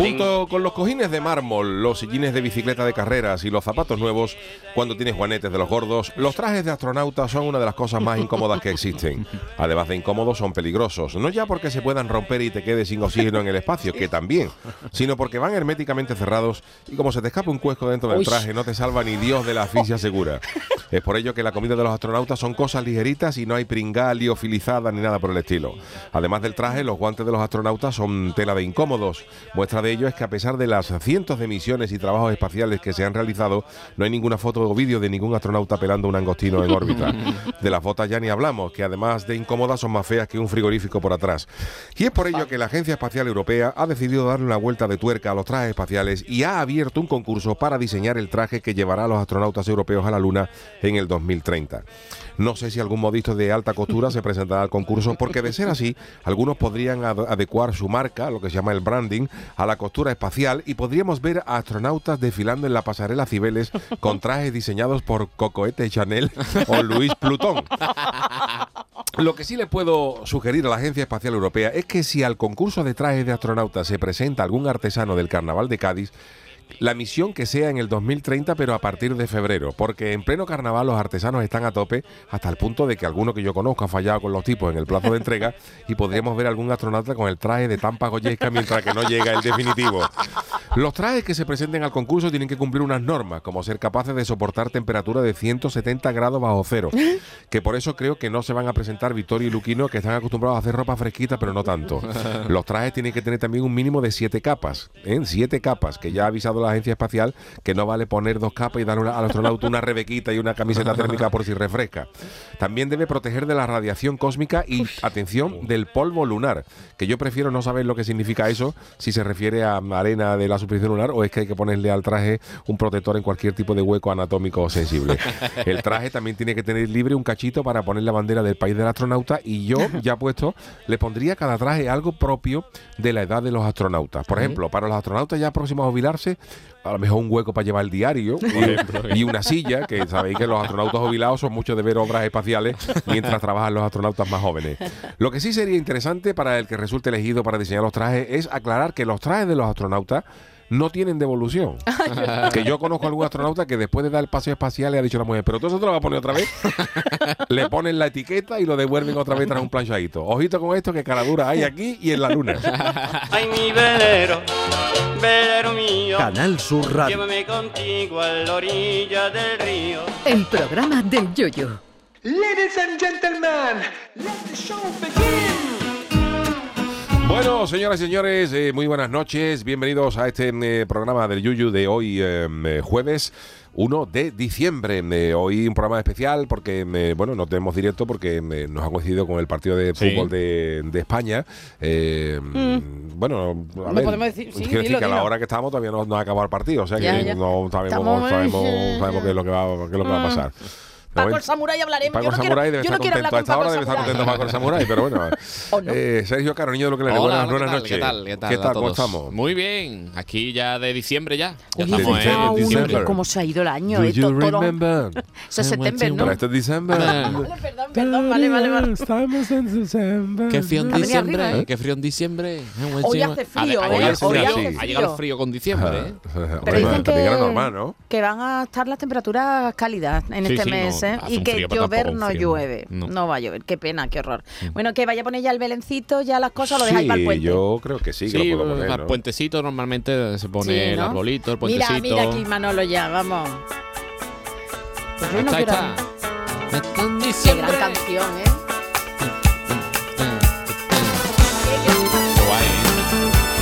Junto con los cojines de mármol, los sillines de bicicleta de carreras y los zapatos nuevos, cuando tienes juanetes de los gordos, los trajes de astronauta son una de las cosas más incómodas que existen. Además de incómodos, son peligrosos. No ya porque se puedan romper y te quedes sin oxígeno en el espacio, que también, sino porque van herméticamente cerrados y como se te escapa un cuesco dentro del traje, no te salva ni Dios de la asfixia segura. Es por ello que la comida de los astronautas son cosas ligeritas y no hay pringal, liofilizada ni nada por el estilo. Además del traje, los guantes de los astronautas son tela de incómodos. Muestra de ello es que a pesar de las cientos de misiones y trabajos espaciales que se han realizado, no hay ninguna foto o vídeo de ningún astronauta pelando un angostino en órbita. De las botas ya ni hablamos, que además de incómodas son más feas que un frigorífico por atrás. Y es por ello que la Agencia Espacial Europea ha decidido darle una vuelta de tuerca a los trajes espaciales y ha abierto un concurso para diseñar el traje que llevará a los astronautas europeos a la Luna en el 2030. No sé si algún modisto de alta costura se presentará al concurso, porque de ser así, algunos podrían ad- adecuar su marca, lo que se llama el branding, a la costura espacial y podríamos ver a astronautas desfilando en la pasarela Cibeles con trajes diseñados por Cocoete Chanel o Luis Plutón. Lo que sí le puedo sugerir a la Agencia Espacial Europea es que si al concurso de trajes de astronautas se presenta algún artesano del Carnaval de Cádiz, la misión que sea en el 2030, pero a partir de febrero, porque en pleno carnaval los artesanos están a tope hasta el punto de que alguno que yo conozco ha fallado con los tipos en el plazo de entrega y podríamos ver algún astronauta con el traje de Tampa Goyesca mientras que no llega el definitivo. Los trajes que se presenten al concurso tienen que cumplir unas normas, como ser capaces de soportar temperatura de 170 grados bajo cero, que por eso creo que no se van a presentar Victoria y Luquino, que están acostumbrados a hacer ropa fresquita, pero no tanto. Los trajes tienen que tener también un mínimo de siete capas, ¿eh? siete capas, que ya ha avisado la agencia espacial que no vale poner dos capas y dar una- al astronauta una rebequita y una camiseta térmica por si refresca. También debe proteger de la radiación cósmica y, atención, del polvo lunar, que yo prefiero no saber lo que significa eso, si se refiere a arena de la superficie lunar o es que hay que ponerle al traje un protector en cualquier tipo de hueco anatómico sensible. El traje también tiene que tener libre un cachito para poner la bandera del país del astronauta y yo, ya puesto, le pondría a cada traje algo propio de la edad de los astronautas. Por ejemplo, para los astronautas ya próximos a jubilarse, a lo mejor un hueco para llevar el diario y, y una silla, que sabéis que los astronautas jubilados son muchos de ver obras espaciales mientras trabajan los astronautas más jóvenes. Lo que sí sería interesante para el que resulte elegido para diseñar los trajes es aclarar que los trajes de los astronautas no tienen devolución. que yo conozco a algún astronauta que después de dar el paseo espacial le ha dicho a la mujer, pero tú eso te lo vas a poner otra vez. le ponen la etiqueta y lo devuelven otra vez tras un planchadito. Ojito con esto que caradura hay aquí y en la luna. Ay, mi velero, velero mío. Canal Sur Radio. Llévame contigo a la orilla del río. El programa del Yoyo. Ladies and gentlemen, let the show begin. Bueno, señoras y señores, eh, muy buenas noches. Bienvenidos a este eh, programa del Yuyu de hoy, eh, eh, jueves 1 de diciembre. Eh, hoy un programa especial porque, eh, bueno, no tenemos directo porque eh, nos ha coincidido con el partido de Sí. fútbol de, de España. Eh, Bueno, a Mm. Ver, podemos decir- sí, quiero decir que a la hora que estamos todavía no, no ha acabado el partido. O sea Ya, que ya. no sabemos, Estamos- sabemos, sabemos qué es lo que va, qué es lo que va a pasar. Paco el Samurái hablaremos. Paco yo no quiero, Samurai debe yo no estar contento. hablar A con esta hora debe estar Samurai. contento Paco el Samurai, pero bueno. Eh, Sergio de lo que le buenas, noches. ¿Qué tal? ¿Qué tal? ¿Qué a tal? ¿Cómo estamos? Muy bien. Aquí ya de diciembre ya. Ya estamos en diciembre. cómo se ha ido el año. Do eh, es septiembre, ¿no? Pero esto es diciembre. Perdón, perdón, vale, vale, vale. Estamos en diciembre. Qué frío en diciembre. ¿eh? Qué frío en diciembre. Hoy hace frío, Ha- ¿eh? Hoy hace Hoy frío. hace Ha llegado el frío con diciembre, ¿eh? Pero dicen que van a estar las temperaturas cálidas en este sí, ¿eh? y que llover tampoco no llueve. No. No. va a llover. Qué pena, qué horror. Bueno, que vaya a poner ya el belencito, ya las cosas, lo dejáis para el Sí, puente. yo creo que sí, que Sí, lo puedo poner, al ¿no? puentecito normalmente se pone Sí, el ¿no? arbolito, el Mira, puentecito. mira aquí Manolo ya, vamos. Pues yo no está, está. Qué gran canción, ¿eh?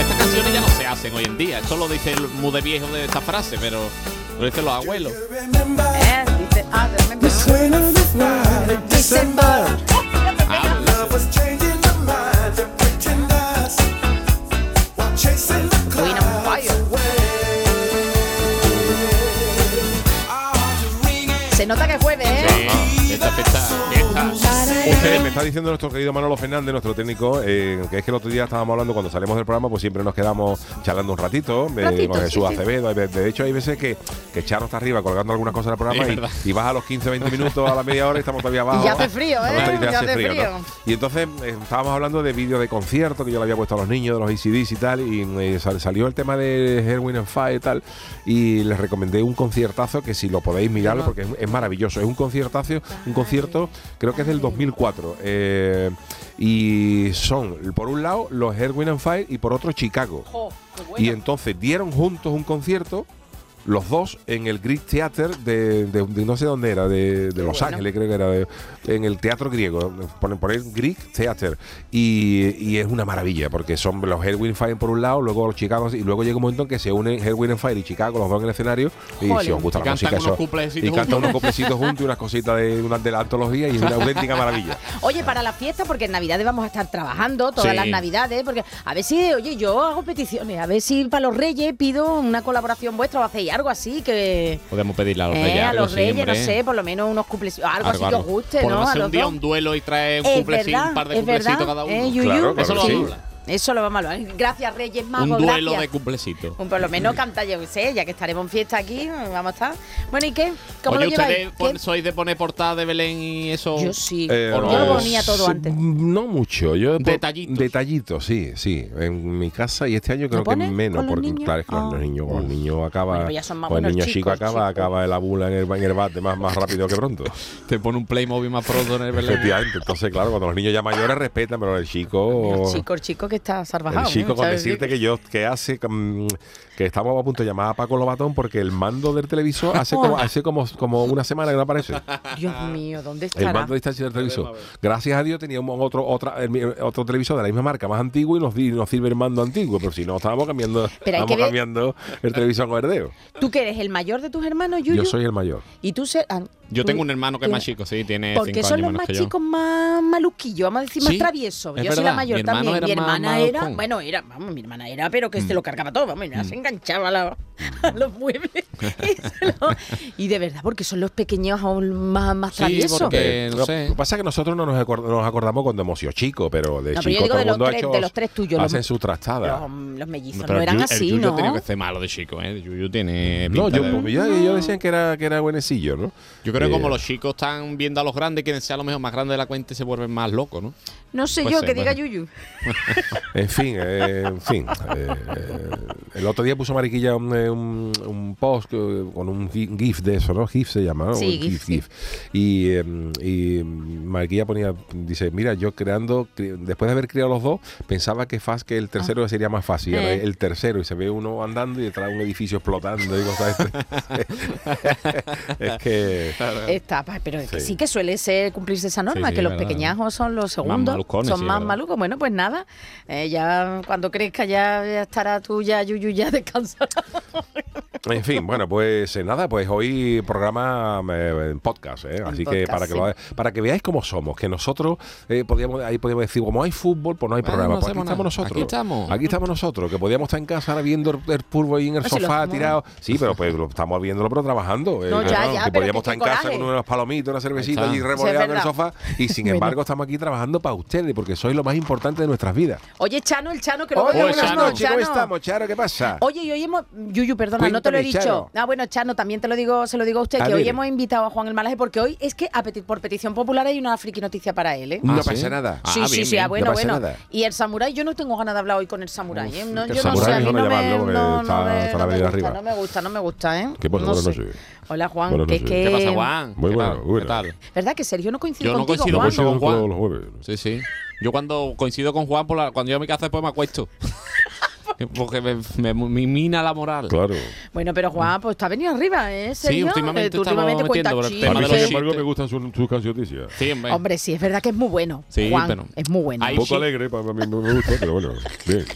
Estas canciones ya no se hacen hoy en día. Esto lo dice el muy de viejo de esta frase, pero lo dicen los abuelos. Se nota que es jueves, ¿eh? sí, esta fiesta, fiesta. Usted me está diciendo nuestro querido Manolo Fernández, nuestro técnico, eh, que es que el otro día estábamos hablando cuando salimos del programa, pues siempre nos quedamos charlando un ratito, eh, Ratito, con Jesús sí. Acevedo. De hecho, hay veces que, que Chano está arriba colgando algunas cosas del programa y, vas a los 15, 20 minutos a la media hora y estamos todavía abajo. Y ya hace frío, ¿eh? Y te Ya hace hace frío, ¿no? frío. Y entonces eh, estábamos hablando de vídeos de conciertos que yo le había puesto a los niños, de los ACDs y tal, y eh, sal- salió el tema de Herwin and Fire y tal, y les recomendé un conciertazo que si lo podéis mirarlo porque es, es maravilloso. Es un conciertazo, un concierto, creo que es del 2004. Eh, y son, por un lado, los Herwin and Fire y por otro, Chicago. Y entonces dieron juntos un concierto, los dos, en el Greek Theater de, de- de no sé dónde era, de, de Los bueno. Ángeles, creo que era, de- en el teatro griego. Ponen Greek Theater. Y, y es una maravilla, porque son los Herwin Fire por un lado, luego los Chicago, y luego llega un momento en que se unen Herwin Fire y Chicago, los dos en el escenario, y Jolín. si os gusta Y la cantan música, unos eso- y cantan unos cuplecitos juntos y unas cositas de, una, de la antología, y es una auténtica maravilla. Oye, para la fiesta, porque en Navidades vamos a estar trabajando, todas Sí. las Navidades, porque a ver si, oye, yo hago peticiones, a ver si para los Reyes pido una colaboración vuestra o hacéis algo así que... Podemos pedirle a los eh, reyes. a algo, los Reyes, hombre. no sé, por lo menos unos cumples, algo, así que os guste, Podemos ¿no? A hacer los un día dos. un duelo y traer un Es verdad, un par de cumplecitos cada uno. ¿eh, Yuyu? Claro, claro Eso lo sí. a. Eso lo vamos a hablar. Gracias, Reyes Magos, Un duelo gracias. de cumplecitos. Un- Por lo menos canta, yo sé, ya que estaremos en fiesta aquí, vamos a estar. Bueno, ¿y qué? ¿Cómo Oye, lo lleváis? ¿ustedes pon- ¿Qué? sois de poner portada de Belén y eso? Yo sí. Eh, yo lo ponía todo sí, antes. No mucho. Yo por- Detallitos. Detallitos, sí, sí. En mi casa y este año creo que menos. con los Porque niños? claro, es que los Ah. niños, con los niños acaba. Bueno, ya son más con el niño chico chicos, acaba, chicos. acaba la bula en el, en el bate más, más rápido que pronto. Te pone un Playmobil más pronto en el Belén. Efectivamente. Entonces, claro, cuando los niños ya mayores respetan, pero el chico. El chico, el chico que está El salvajado. chico ¿no? con decirte que yo que hace que estamos a punto de llamar a Paco Lobatón porque el mando del televisor hace como hace como, como una semana que no aparece. Dios mío, ¿dónde El estará? mando de distancia del televisor. Gracias a Dios teníamos otro otra, el otro televisor de la misma marca, más antiguo, y nos, di- nos sirve el mando antiguo. Pero si no, estábamos cambiando, Pero estábamos cambiando el televisor con verdeo. ¿Tú que eres el mayor de tus hermanos, Yuyu? Yo soy el mayor. Y tú se- ah, Yo tengo un hermano que es más chico, sí, tiene Porque cinco son años los menos más que yo. chicos más maluquillos, vamos a decir, más Sí, traviesos. es Yo soy la verdad. mayor Mi hermano también. era Mi más hermana era, malocón. bueno, era, vamos, mi hermana era, pero que se Mm. lo cargaba todo, vamos, mira, se enganchaba a, la- a los muebles. y, se lo- y de verdad, porque son los pequeños aún más, más Sí, traviesos. porque- Eh, no lo, sé. lo que pasa es que nosotros no nos, acor- nos acordamos cuando hemos sido chicos, pero de No, pero yo chicos digo todo de el los mundo ha tres- hecho- de los tres tuyos, los- Hacen su trastada. Los, los mellizos Pero no el eran Yu- así, el Yuyu ¿no? tenido que ser malo de chico, ¿eh? El Yuyu tiene No, pinta yo, de- ellos decían que era, que era buenecillo, ¿no? Yo creo que Eh, como los chicos están viendo a los grandes, quieren ser a lo mejor más grandes de la cuenta se vuelven más locos, ¿no? No sé Puede yo, que diga. Yuyu. En fin, eh, en fin. eh, el otro día puso Mariquilla un, eh, un- un post eh, con un gi- GIF de eso, ¿no? GIF se llama, ¿no? Sí, Un GIF, sí. Y, eh, y Mariquilla ponía, dice, mira, yo creando, después de haber criado los dos, pensaba que, fas, que el tercero sería más fácil. Eh. El tercero, y se ve uno andando y detrás un edificio explotando y cosas Es que... Está, pero es que Sí. sí que suele ser cumplirse esa norma, Sí, sí, que los verdad. pequeñajos son los segundos, malucones, son sí, más malucos. Bueno, pues nada, eh, ya cuando crezca ya, ya estará tú ya, Yuyu, ya descansada. En fin, bueno, pues eh, nada, pues hoy programa eh, en podcast, ¿eh? así que podcast, para que, sí. lo- para que veáis cómo somos, que nosotros eh, podíamos, ahí podíamos decir, como hay fútbol, pues no hay Bueno, programa, no pues aquí estamos nosotros. Aquí estamos. Aquí estamos nosotros, que podíamos estar en casa ahora viendo el, el fútbol ahí en el Ah, sofá tirado. Sí, pero pues lo estamos viéndolo, pero trabajando. No, que, ya, ya, que pero podíamos que estar en casa con unas palomitas, una cervecita está. revoleado en el sofá. Y sin embargo estamos aquí trabajando para ustedes, porque sois lo más importante de nuestras vidas. Oye, Chano, el Chano, que lo Hola, veo buenas Chano. noches, ¿cómo estamos, Charo? ¿Qué pasa? Oye, y hoy hemos. Yuyu, perdona, no te lo he dicho. Chano. Ah, bueno, Chano, también te lo digo, se lo digo a usted, A que hoy hemos invitado a Juan el Malaje, porque hoy es que a peti- por petición popular hay una friki noticia para él, ¿eh? no Ah, ¿sí? pasa nada. Ah, sí, sí, bien, sí, bien. ah, bueno, No bueno. nada. Y el samurái, yo no tengo ganas de hablar hoy con el samurái, ¿eh? No, el yo no samurái sé, a mí mejor no no me, llamarlo no, está- me- está gusta, arriba. no me gusta, no me gusta, ¿eh? ¿Qué pasa? No Buenas sé. noches. Hola, Juan, que que... ¿Qué pasa, Juan? Muy ¿Qué bueno, bueno. ¿Qué tal? ¿Verdad que Sergio no coincide Yo no contigo, coincido mucho con Juan. jueves. Sí, sí. Yo cuando coincido con Juan, por la- cuando yo a mi casa después me acuesto. Porque me, me- me mina la moral. Claro. Bueno, pero Juan, pues ha venido arriba, ¿eh, Sí, últimamente Eh, tú estamos últimamente cuentas metiendo por el A mí, sin embargo, me gustan sus, sus canciones. Sí, hombre. Hombre, sí, es verdad que es muy bueno. Sí, Juan, pero- es muy bueno. Hay Un poco chi- alegre, para mí me gusta, pero bueno, bien.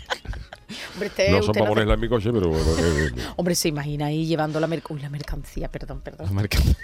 Hombre, este, No usted son para no en mi coche, pero bueno. que- Hombre, se imagina ahí llevando la, merc- Uy, la mercancía, perdón, perdón. La mercancía.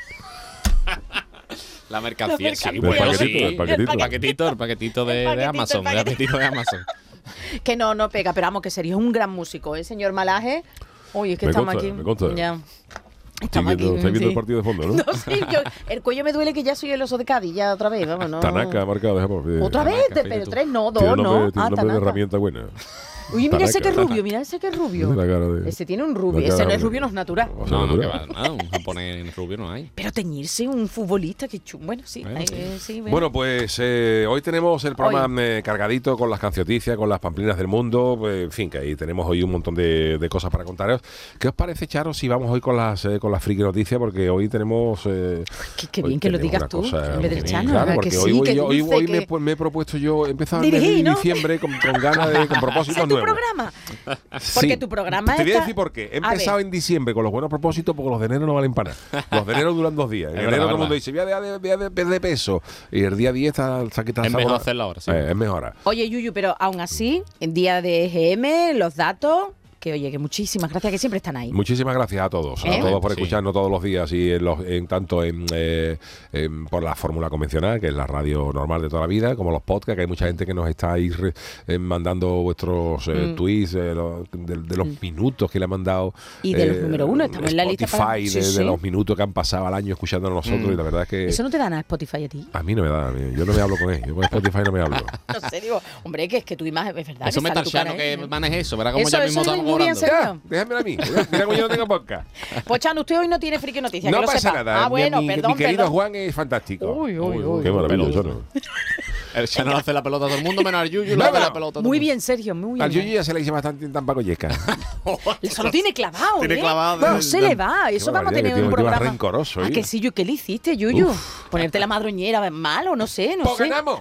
La mercancía, sí, bueno, paquetito, sí. el paquetito. El paquetito, el paquetito de, El de paquetito, Amazon. el paquetito. de Amazon. Que no, no pega, pero vamos, que sería un gran músico, ¿eh, señor Malaje? Uy, es que Me estamos consta, aquí. me consta. Ya. Estoy Estamos viendo, aquí. estáis viendo sí. el partido de fondo, ¿no? No, sí, yo, el cuello me duele que ya soy el oso de Cádiz, ya otra vez, vamos, no. Tanaca ha marcado, dejamos. Otra vez, Tanaka, pero tres, no, Tiene dos, nombre, no. tiene Ah, nombre de Tanaka. herramienta buena. Uy, mira ese que es rubio, mira ese que es rubio. Tiene la cara de- Ese tiene un rubio, ese no es rubio, no es natural. O sea, No, no, que va, nada, un japonés rubio no hay. Pero teñirse un futbolista, que chum. Bueno, sí, Bueno, sí. eh, sí, bueno. Bueno, pues eh, hoy tenemos el programa eh, cargadito con las cancioticias, con las pamplinas del mundo. pues, en fin, que ahí tenemos hoy un montón de, de cosas para contaros. ¿Qué os parece, Charo, si vamos hoy con las eh, con las friki noticias? Porque hoy tenemos. eh, Qué- qué hoy bien que lo digas tú, cosa en vez del muy- Chano, Claro, ¿verdad porque que hoy, sí? voy Qué yo- hoy, hoy me, pues, me he propuesto yo empezar ¿no? diciembre con, con ganas de. con ¿Ese propósitos es tu programa? Porque Sí. tu programa Te voy a decir por qué. He empezado en diciembre con los buenos propósitos porque los de enero no valen para nada. Los de enero duran dos días. En enero todo el mundo dice, voy a, de, voy a de- de peso. Y el día 10 está, se ha quitado Es mejor a- hacerlo ahora, sí. Eh, es mejor ahora. Oye, Yuyu, pero aún así, en día de EGM, los datos, que oye, que muchísimas gracias, que siempre están ahí. Muchísimas gracias a todos, ¿Eh? a todos por Sí. escucharnos todos los días y en los, en tanto en, eh, en- por la fórmula convencional, que es la radio normal de toda la vida, como los podcasts, que hay mucha gente que nos está ahí re- eh, mandando vuestros Mm. eh, tweets eh, lo- de, de los minutos que le han mandado. Y de los eh, número uno, estamos en la lista Spotify, para- de, sí, de los minutos que han pasado al año escuchándonos nosotros, y la verdad es que Eso no te da nada Spotify a ti. a mí no me da, a mí- yo no me hablo con él, yo con Spotify no me hablo. No sé, digo, hombre, que es que tu imagen es verdad. Eso que me está que ¿eh? maneje eso. Cómo Eso- ya mismo bien, serio. Ya, déjamelo a mí, mira cómo yo no tengo podcast. Pues Chano, usted hoy no tiene friki noticias, No que lo pasa sepa. nada, Ah, mi- bueno, mi, perdón, mi querido perdón. Juan es fantástico. Uy, uy, uy. Qué maravilloso. ¿no? El Chano le hace la pelota a todo el mundo, menos al Yuyu hace la pelota a todo Muy el mundo. bien, Sergio, muy Al bien. Yuyu ya se le hice bastante en Tampacoyeca. Eso lo tiene clavado, Tiene ¿eh? clavado No se le va. Eso vamos a tener un programa. rencoroso, ¿A ¿eh? que sí, qué le hiciste, Yuyu? Ponerte la madroñera mal o no sé, no Pues sé. ganamos.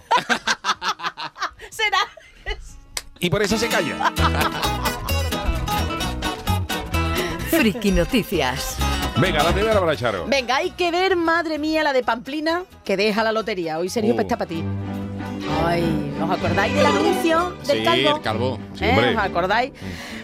Será. Y por eso se calla. Friki Noticias. Venga, la primera para Charo. Venga, hay que ver, madre mía, la de Pamplina, que deja la lotería. Hoy Sergio Oh. está para ti. Ay, ¿os acordáis del anuncio del Sí, calvo? el calvo. Sí, ¿Eh? ¿Os acordáis?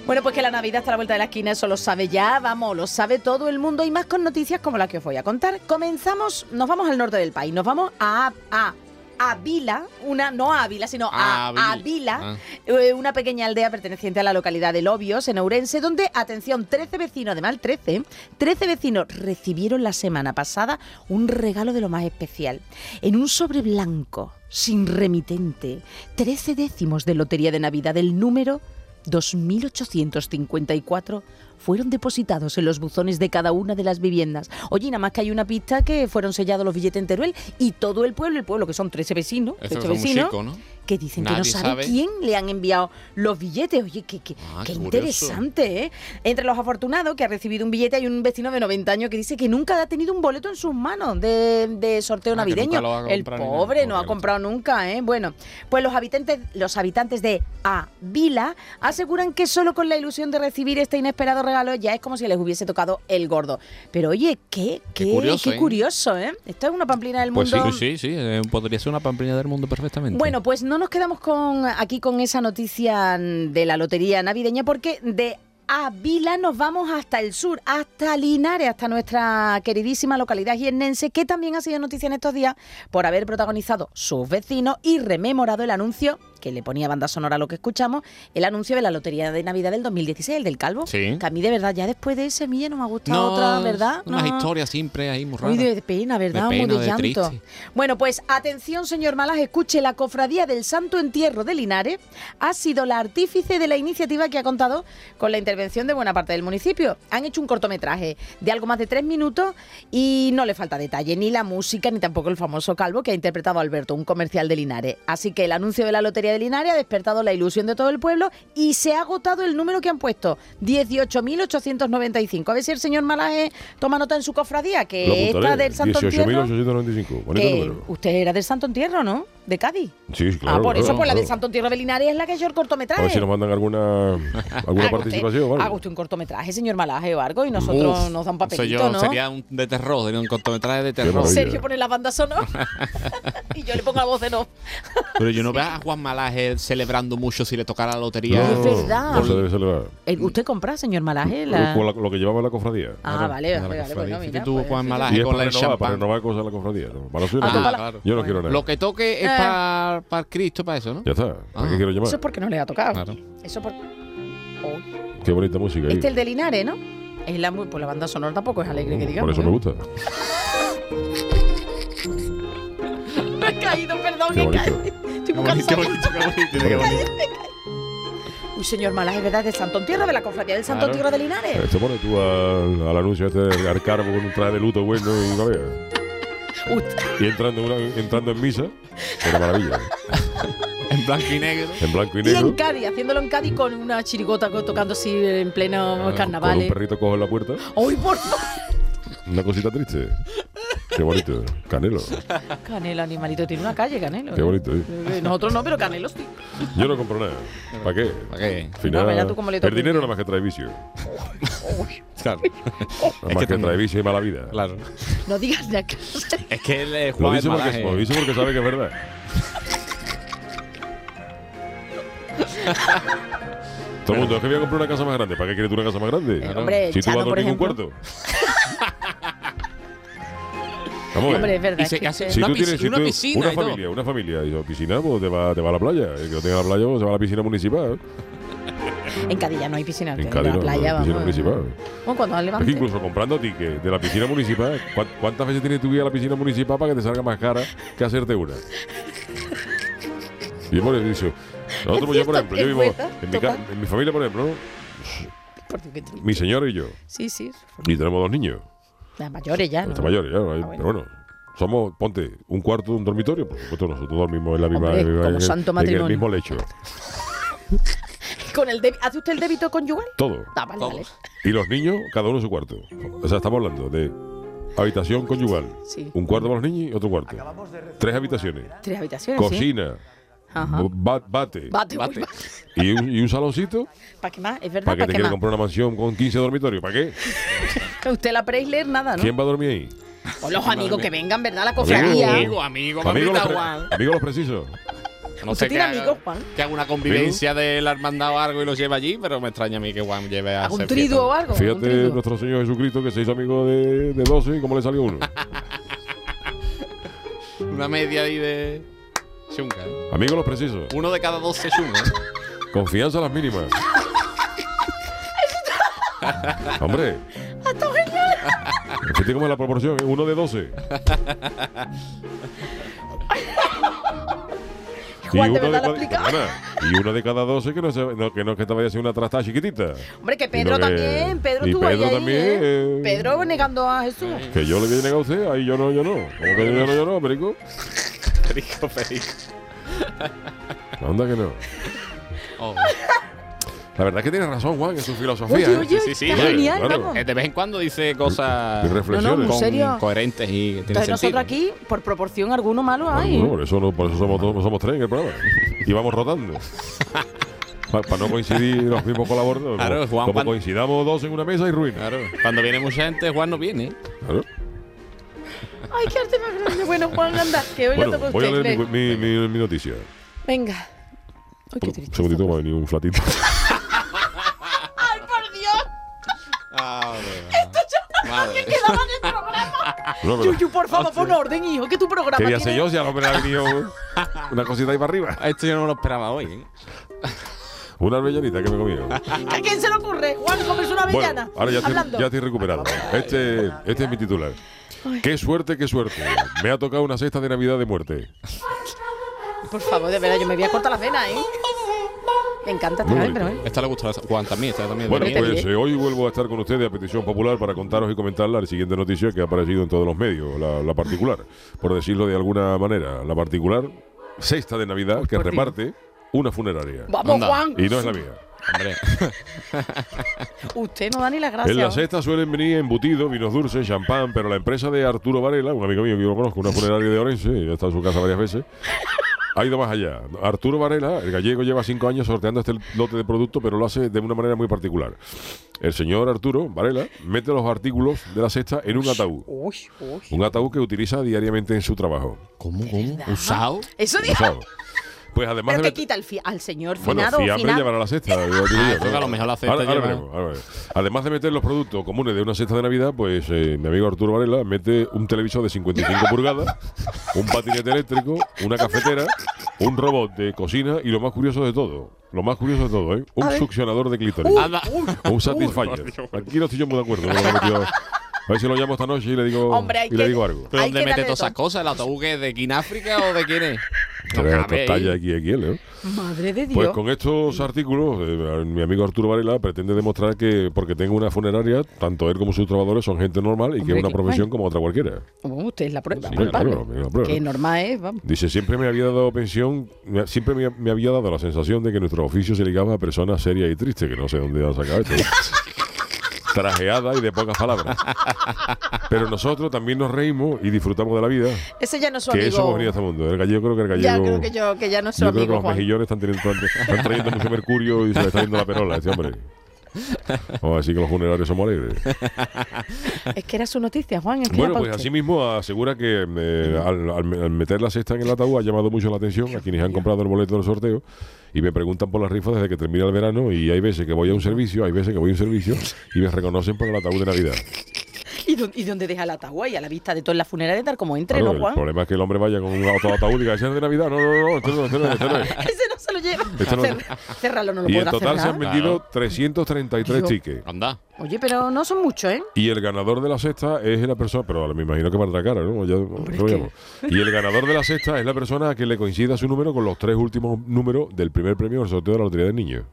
Bueno, pues que la Navidad está a la vuelta de la esquina, eso lo sabe ya, vamos, lo sabe todo el mundo y más con noticias como la que os voy a contar. Comenzamos, nos vamos al norte del país, nos vamos a, a Ávila, una, no a Ávila, sino a Ávila. Ávila, Ah. eh, una pequeña aldea perteneciente a la localidad de Lobios, en Ourense, donde, atención, 13 vecinos, además 13, 13 vecinos recibieron la semana pasada un regalo de lo más especial. En un sobre blanco, sin remitente, 13 décimos de lotería de Navidad del número 2854 fueron depositados en los buzones de cada una de las viviendas. Oye, nada más que hay una pista que fueron sellados los billetes en Teruel y todo el pueblo, el pueblo que son 13 vecinos, Eso 13 son muy vecinos, chicos, ¿no? Que dicen que no sabe, sabe. quién le han enviado los billetes. Oye, qué, qué, Ah, qué interesante, ¿eh? Entre los afortunados que ha recibido un billete hay un vecino de 90 años que dice que nunca ha tenido un boleto en sus manos de, de sorteo Ah, navideño. El nada. pobre no ha comprado nunca, ¿eh? Bueno, pues los habitantes, los habitantes de Avila aseguran que solo con la ilusión de recibir este inesperado regalo ya es como si les hubiese tocado el gordo. Pero oye, qué, qué, Qué curioso, qué ¿eh? curioso, ¿eh? Esto es una pamplina del Pues mundo. Sí, sí, sí. eh, podría ser una pamplina del mundo perfectamente. Bueno, pues no nos quedamos con aquí con esa noticia de la lotería navideña porque de Ávila nos vamos hasta el sur, hasta Linares, hasta nuestra queridísima localidad jiennense, que también ha sido noticia en estos días por haber protagonizado sus vecinos y rememorado el anuncio que le ponía banda sonora a lo que escuchamos, el anuncio de la lotería de Navidad del 2016, el del Calvo. Sí. Que a mí de verdad ya después de ese a mí ya no me ha gustado otra, ¿verdad? Unas No. historias siempre ahí muy Muy raras. de pena, ¿verdad? De pena, Muy de de llanto. triste. Bueno, pues atención, señor Malas, escuche, la Cofradía del Santo Entierro de Linares ha sido la artífice de la iniciativa que ha contado con la intervención de buena parte del municipio. Han hecho un cortometraje de algo más de tres minutos y no le falta detalle, ni la música, ni tampoco el famoso calvo que ha interpretado Alberto, un comercial de Linares. Así que el anuncio de la Lotería de Linares ha despertado la ilusión de todo el pueblo y se ha agotado el número que han puesto, 18.895. A ver si el señor Malaje toma nota en su cofradía, que esta del Santo Entierro... 18.895. Bonito Que número. usted era del Santo Entierro, ¿no? De Cádiz. Sí, claro. ah, por eso, claro, pues la del claro. Santo Entierro de Linares es la que el cortometraje. A ver si nos mandan alguna, alguna participación. usted, usted un cortometraje, señor Malaje o algo, y nosotros Uf, nos da un eso papelito, yo ¿no? Sería un de terror, sería un cortometraje de terror. Sergio pone la banda sonora y yo le pongo la voz de no. Pero yo no veo a Juan Malaje celebrando mucho si le tocara la lotería. Es verdad. No se debe celebrar. Eh, ¿Usted compra, señor Malaje? La... La- lo que llevaba la cofradía. Ah, vale, de la vale, vale, bueno, mira. tú, pues, Juan sí, Malaje. Con para el renovar, para champán. renovar cosas de la cofradía. ¿no? La Ah, no. Yo no quiero nada. Lo que toque es Eh. Para el Cristo, para eso, ¿no? Ya está. ¿Para Ah. qué quiero llamar? Eso es porque no le ha tocado. Claro. Eso por... Oh. Qué bonita música. Este es el de Linares, ¿no? Es la, pues la banda sonora tampoco es alegre, que digamos. Por eso me ¿eh? gusta. Me he caído, perdón, Qué he caído. Estoy muy bonito. Uy, señor Malaje, ¿verdad? De Santo Entierro, de la cofradía del Santo Claro. Entierro de Linares. Este pone tú al, al anuncio este de Arcarbo con un traje de luto bueno y no veas. Y entrando, en una- entrando en misa. Una maravilla. En blanco y negro. En blanco y Y negro. en Cádiz, haciéndolo en Cádiz con una chirigota tocando así en pleno Con un carnaval. perrito cojo en la puerta. ¡Ay, por favor! Una cosita triste. Qué bonito. Canelo. Canelo, animalito, tiene una calle, Canelo. Qué ¿eh? bonito. ¿eh? Eh, Nosotros no, pero Canelo sí. Yo no compro nada. ¿Para qué? ¿Para qué? Al final, No, mira tú le el dinero nada más que trae vicio. Claro. Nada más que, trae vicio y mala vida. Claro. No digas ya que. Es que el eh, Lo dice, porque, lo dice porque sabe que es verdad. Todo el mundo, es que voy a comprar una casa más grande. ¿Para qué quieres tú una casa más grande? Eh, hombre, si tú vas a dormir en un cuarto. Hombre, es verdad. Y se hace- Si Una tú tienes si una tú- piscina una y todo. familia, una familia, y yo, piscina, pues te va, te va a la playa. El que no tenga la playa, pues se va a la piscina municipal. En Cádiz ya no hay piscina, En en Cádiz la no, playa, no, piscina vamos. municipal. Bueno, cuando Es que levante. incluso comprando tickets de la piscina municipal, ¿cuán- ¿cuántas veces tienes que ir a la piscina municipal para que te salga más cara que hacerte una? Y yo por eso, nosotros, pues, yo por ejemplo, yo vivo en mi, en mi familia, por ejemplo, mi señora y yo, Sí, sí. y tenemos dos niños, Las mayores ya, ¿no? están mayores, ya, bueno. pero bueno. Somos, ponte, un cuarto de un dormitorio, por supuesto nosotros dormimos en la misma, Hombre, como en- santo en el matrimonio. mismo lecho, Con el ¿Hace usted el débito conyugal? todo. Ah, vale, vale. Y los niños, cada uno en su cuarto. O sea, estamos hablando de habitación conyugal, Sí. un cuarto para los niños y otro cuarto. Tres habitaciones, Tres habitaciones, cocina. Ba- bate, Bate, Bate. uy, y un, y un saloncito. ¿Para qué más? Es verdad, ¿Para qué ¿para te más? comprar una mansión con 15 dormitorios? ¿Para qué? Usted la Preisler, nada, ¿no? ¿Quién va a dormir ahí? O los amigos que vengan, ¿verdad? La Amigo. cofradía. Amigo, amigo, Amigos mamita, los, Juan. amigos los precisos. No ¿Usted sé tiene que haga- amigos, Juan? Que haga una convivencia de la hermandad o algo y los lleve allí, pero me extraña a mí que Juan lleve a ¿Algún triduo o algo? ¿Algún Fíjate triduo? nuestro Señor Jesucristo que se hizo amigo de, de 12 y cómo le salió uno. Una media ahí de chunga. ¿eh? Amigos los precisos. Uno de cada 12 chungas. ¿eh? Confianza a las mínimas. Hombre. Fíjate cómo es la proporción, ¿eh? uno de 12. Juan, ¿de uno lo cada- y uno de cada 12 que no, se- no- que no es que te vaya a ser una trastada chiquitita. Hombre, que Y Pedro también. Pedro y ahí, Pedro ahí, también, ¿eh? eh. Pedro negando a Jesús. Que yo le voy a negar a usted, ahí yo no, yo no. ¿Cómo que yo no, yo no, perico? Perico, perico. Anda que no. Oh. La verdad es que tiene razón, Juan, en su filosofía. Oye, ¿eh? oye, Sí, sí, sí. qué Hombre, genial, claro. vamos. Eh, De vez en cuando dice cosas Y reflexiones. No, no, con- coherentes y Entonces nosotros sentido. aquí, por proporción, alguno malo hay. no, ¿eh? por eso, no, por eso somos, todos- somos tres en el programa. Y vamos rotando. Para no coincidir los mismos colaboradores. Claro, como Juan, como Juan- coincidamos dos en una mesa y ruina. Claro, cuando viene mucha gente, Juan no viene. Claro. Ay, qué arte más grande. Bueno, Juan, anda, que hoy Bueno, lo toca voy a leer mi, mi- mi- mi noticia. Venga. Ay, qué Un triste. segundito, me ha venido un flatito. Ah, Madre. Quedaba en el programa. No, pero Yuyu, por favor, pon orden, hijo, que tu programa quería tiene... ser yo si a lo mejor me ha venido una cosita ahí para arriba. Esto yo no me lo esperaba hoy. ¿eh? Una avellanita que me he comido. ¿A quién se le ocurre? Juan, comerse una avellana. Bueno, ahora ya estoy, Hablando. ya estoy recuperado. Este, este es mi titular. Qué suerte, qué suerte. Me ha tocado una cesta de Navidad de muerte. Por favor, de verdad, yo me voy a cortar las venas, ¿eh? Me encanta esta pero ¿eh? Esta le gusta a Juan también. Esta también. Bueno, pues eh, hoy vuelvo a estar con ustedes a petición popular para contaros y comentar la siguiente noticia que ha aparecido en todos los medios, la, la particular, por decirlo de alguna manera. La particular, cesta de Navidad que por Dios. reparte una funeraria. Vamos, Anda. Juan. Y no es la mía. Hombre, Usted no da ni las gracias. En la cesta suelen venir embutidos, vinos dulces, champán, pero la empresa de Arturo Varela, un amigo mío que yo lo conozco, una funeraria de Orense, ya está en su casa varias veces, ha ido más allá. Arturo Varela, el gallego, lleva cinco años sorteando este lote de producto, pero lo hace de una manera muy particular. El señor Arturo Varela mete los artículos de la cesta en un ataúd. Uy, uy. Un ataúd que utiliza diariamente en su trabajo. ¿Cómo, cómo? ¿Usado? Eso dijo. Usado. Pues además Pero de que quita el fi- al señor Bueno, finado. fiambre llevará la cesta. yo te digo, creo que a lo mejor la cesta Ahora- ahora lleva- veremos, ahora veremos. Además de meter los productos comunes de una cesta de Navidad, pues eh, mi amigo Arturo Varela mete un televisor de 55 pulgadas, un patinete eléctrico, una cafetera, un robot de cocina y lo más curioso de todo, lo más curioso de todo, ¿eh? un succionador de clítoris. Un Satisfyer. Aquí no estoy yo muy de acuerdo. con lo que. A ver si lo llamo esta noche y le digo, Hombre, hay y le que- digo algo. ¿Pero Hay dónde que mete darle todas esas todo. cosas? ¿El autobús que es de Quináfrica o de quién es? No Pero esto. XXL, ¿eh? Madre de Dios. Pues con estos artículos, eh, mi amigo Arturo Varela pretende demostrar que porque tengo una funeraria, tanto él como sus trabajadores son gente normal y que Hombre, es una qué profesión guay. como otra cualquiera. Oh, usted es la prueba. Sí, vale. claro, la prueba. Que normal es, vamos. Dice, siempre me había dado pensión, me- siempre me, me había dado la sensación de que nuestro oficio se ligaba a personas serias y tristes, que no sé dónde ha sacado esto. Trajeada y de pocas palabras. Pero nosotros también nos reímos y disfrutamos de la vida, Ese ya no es su que amigo. eso hemos venido a este mundo. El gallego creo que el gallego... ya creo que yo, que ya no es su Yo creo que amigo, los Juan. mejillones están, teniendo, están trayendo mucho mercurio y se le está yendo la perola a este hombre. Vamos a decir que los funerarios somos alegres. Es que era su noticia, Juan. Es que Bueno, pues así mismo asegura que eh, al, al- meter la cesta en el ataúd ha llamado mucho la atención a quienes han comprado el boleto del sorteo y me preguntan por la rifa desde que termina el verano y hay veces que voy a un servicio, hay veces que voy a un servicio y me reconocen por el ataúd de Navidad. ¿Y, dónde, ¿Y dónde deja el ataúd? Y a la vista de toda la funeraria, tal como entre, Claro, ¿no, el Juan? problema es que el hombre vaya con un auto ataúd y diga, "Ese es de Navidad. No, no, no, este no, este no, este no es". Ese no se lo lleva. Este no- Cer- Cerrarlo, no lo Y en total se han vendido 333 Dios. tickets. Anda. Oye, pero no son muchos, ¿eh? Y el ganador de la sexta es la persona, pero ahora me imagino que valdrá cara, ¿no? Ya lo. Y el ganador de la sexta es la persona a que le coincida su número con los tres últimos números del primer premio del sorteo de la Lotería del Niño.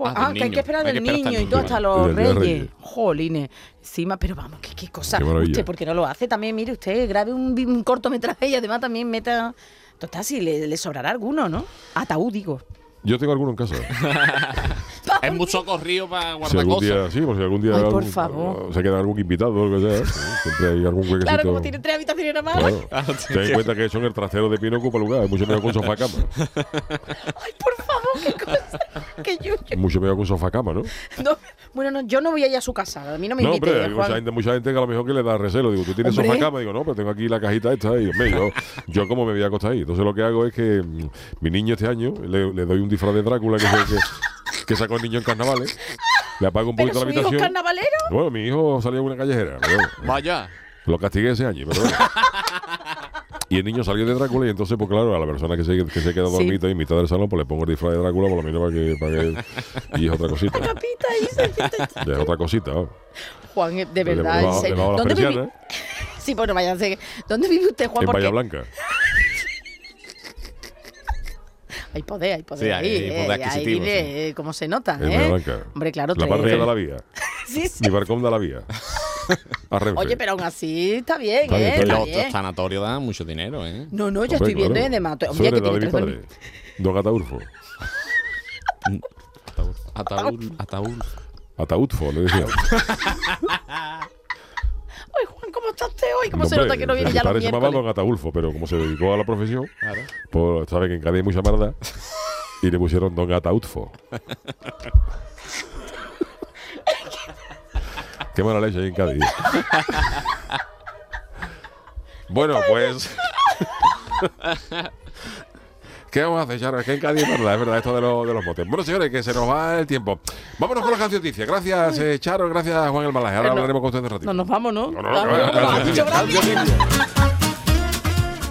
Jo- Ah, ah, que hay que esperar del niño y todo hasta los reyes. Reyes. Jolines. Encima, pero vamos, qué, qué cosa. Qué usted, ¿por qué no lo hace? También, mire, usted grabe un cortometraje y además también meta. Total, si le, le sobrará alguno, ¿no? Ataúd, digo. Yo tengo alguno en casa. Es mucho corrido para si guardar algún cosas. día, sí, por si algún día Ay, por algún- favor. se queda algún invitado o lo que sea. ¿sí? Siempre hay algún huequecito. Claro, como tiene tres habitaciones nada más. Claro. Ten en cuenta que eso en el trasero de pie no ocupa lugar. Es mucho mejor que un sofá cama. Ay, por favor, qué cosa. Qué yuyo. Mucho mejor que un sofá cama, ¿no? No, bueno, no, yo no voy a ir a su casa. A mí no me No, invite, hombre, hay mucha gente, mucha gente que a lo mejor que le da recelo. Digo, ¿tú tienes sofá cama? Digo, no, pero tengo aquí la cajita esta. Y hombre, yo, yo como me voy a acostar ahí. Entonces lo que hago es que mm, mi niño este año le, le doy un disfraz de Drácula que, que, que sacó el niño en carnavales. Le apago un ¿Pero poquito su la hijo es habitación. carnavalero? Bueno, mi hijo salió en una callejera. Vaya. lo castigué ese año, pero bueno. Y el niño salió de Drácula y entonces, pues claro, a la persona que se, que se queda Sí. dormida en mitad del salón, pues le pongo el disfraz de Drácula por lo menos para que... Para que y es otra cosita. Ya es otra cosita. Juan, eh, de verdad, le en bajo- serio. le bajo las ¿Dónde vive? persianas, Sí, bueno, váyanse. ¿Dónde vive usted, Juan? En Porque Bahía Blanca. hay poder, hay poder Sí, hay ahí. poder eh, ahí adquisitivo, vive, eh, cómo se nota, En Bahía ¿eh? Blanca. Hombre, claro, La parte da la vía. Sí, sí. Mi barcón da la vía. Oye, pero aún así está bien, Está bien, ¿eh? está Está Los sanatorios dan mucho dinero, ¿eh? No, no, yo estoy viendo claro. en de mato. Eso Hombre, que tiene de mi tres padre. Don Ataulfo. Ataúd. Ataúd. Ataúd. Ataúdfo, le decía. Ay, Juan, ¿cómo está usted hoy? ¿Cómo se Hombre, nota que no viene ya los padre se llamaba miércoles? Don Ataulfo, pero como se dedicó a la profesión, Claro. pues sabe que en Cádiz hay mucha maldad. Y le pusieron Don Ataúdfo. Qué mala leche hay en Cádiz. bueno, pues. ¿Qué vamos a hacer, Charo? Es que en Cádiz es verdad, es verdad esto de, los de los motes. Bueno, señores, que se nos va el tiempo. Vámonos con la canción noticia. Gracias, eh, Charo. Gracias, Juan El Malaje. Ahora Eh, no. hablaremos con ustedes un ratito. No nos vamos, ¿no? No, no, no, no, no.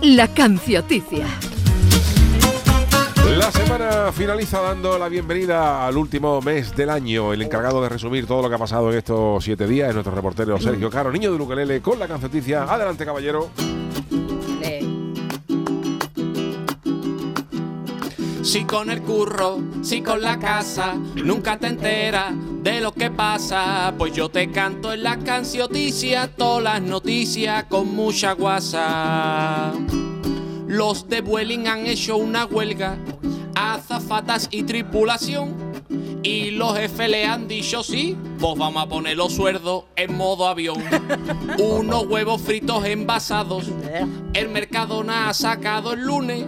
La cancioticia. La semana finaliza dando la bienvenida al último mes del año. El encargado de resumir todo lo que ha pasado en estos siete días es nuestro reportero Sergio Caro, niño de Luquelele, con la canceticia. Adelante, caballero. Le- Si con el curro, si con la casa, nunca te enteras de lo que pasa. Pues yo te canto en la cancioticia todas las noticias con mucha guasa. Los de Vueling han hecho una huelga, azafatas y tripulación. Y los jefes le han dicho sí, pues vamos a poner los sueldos en modo avión. Unos huevos fritos envasados el Mercadona ha sacado el lunes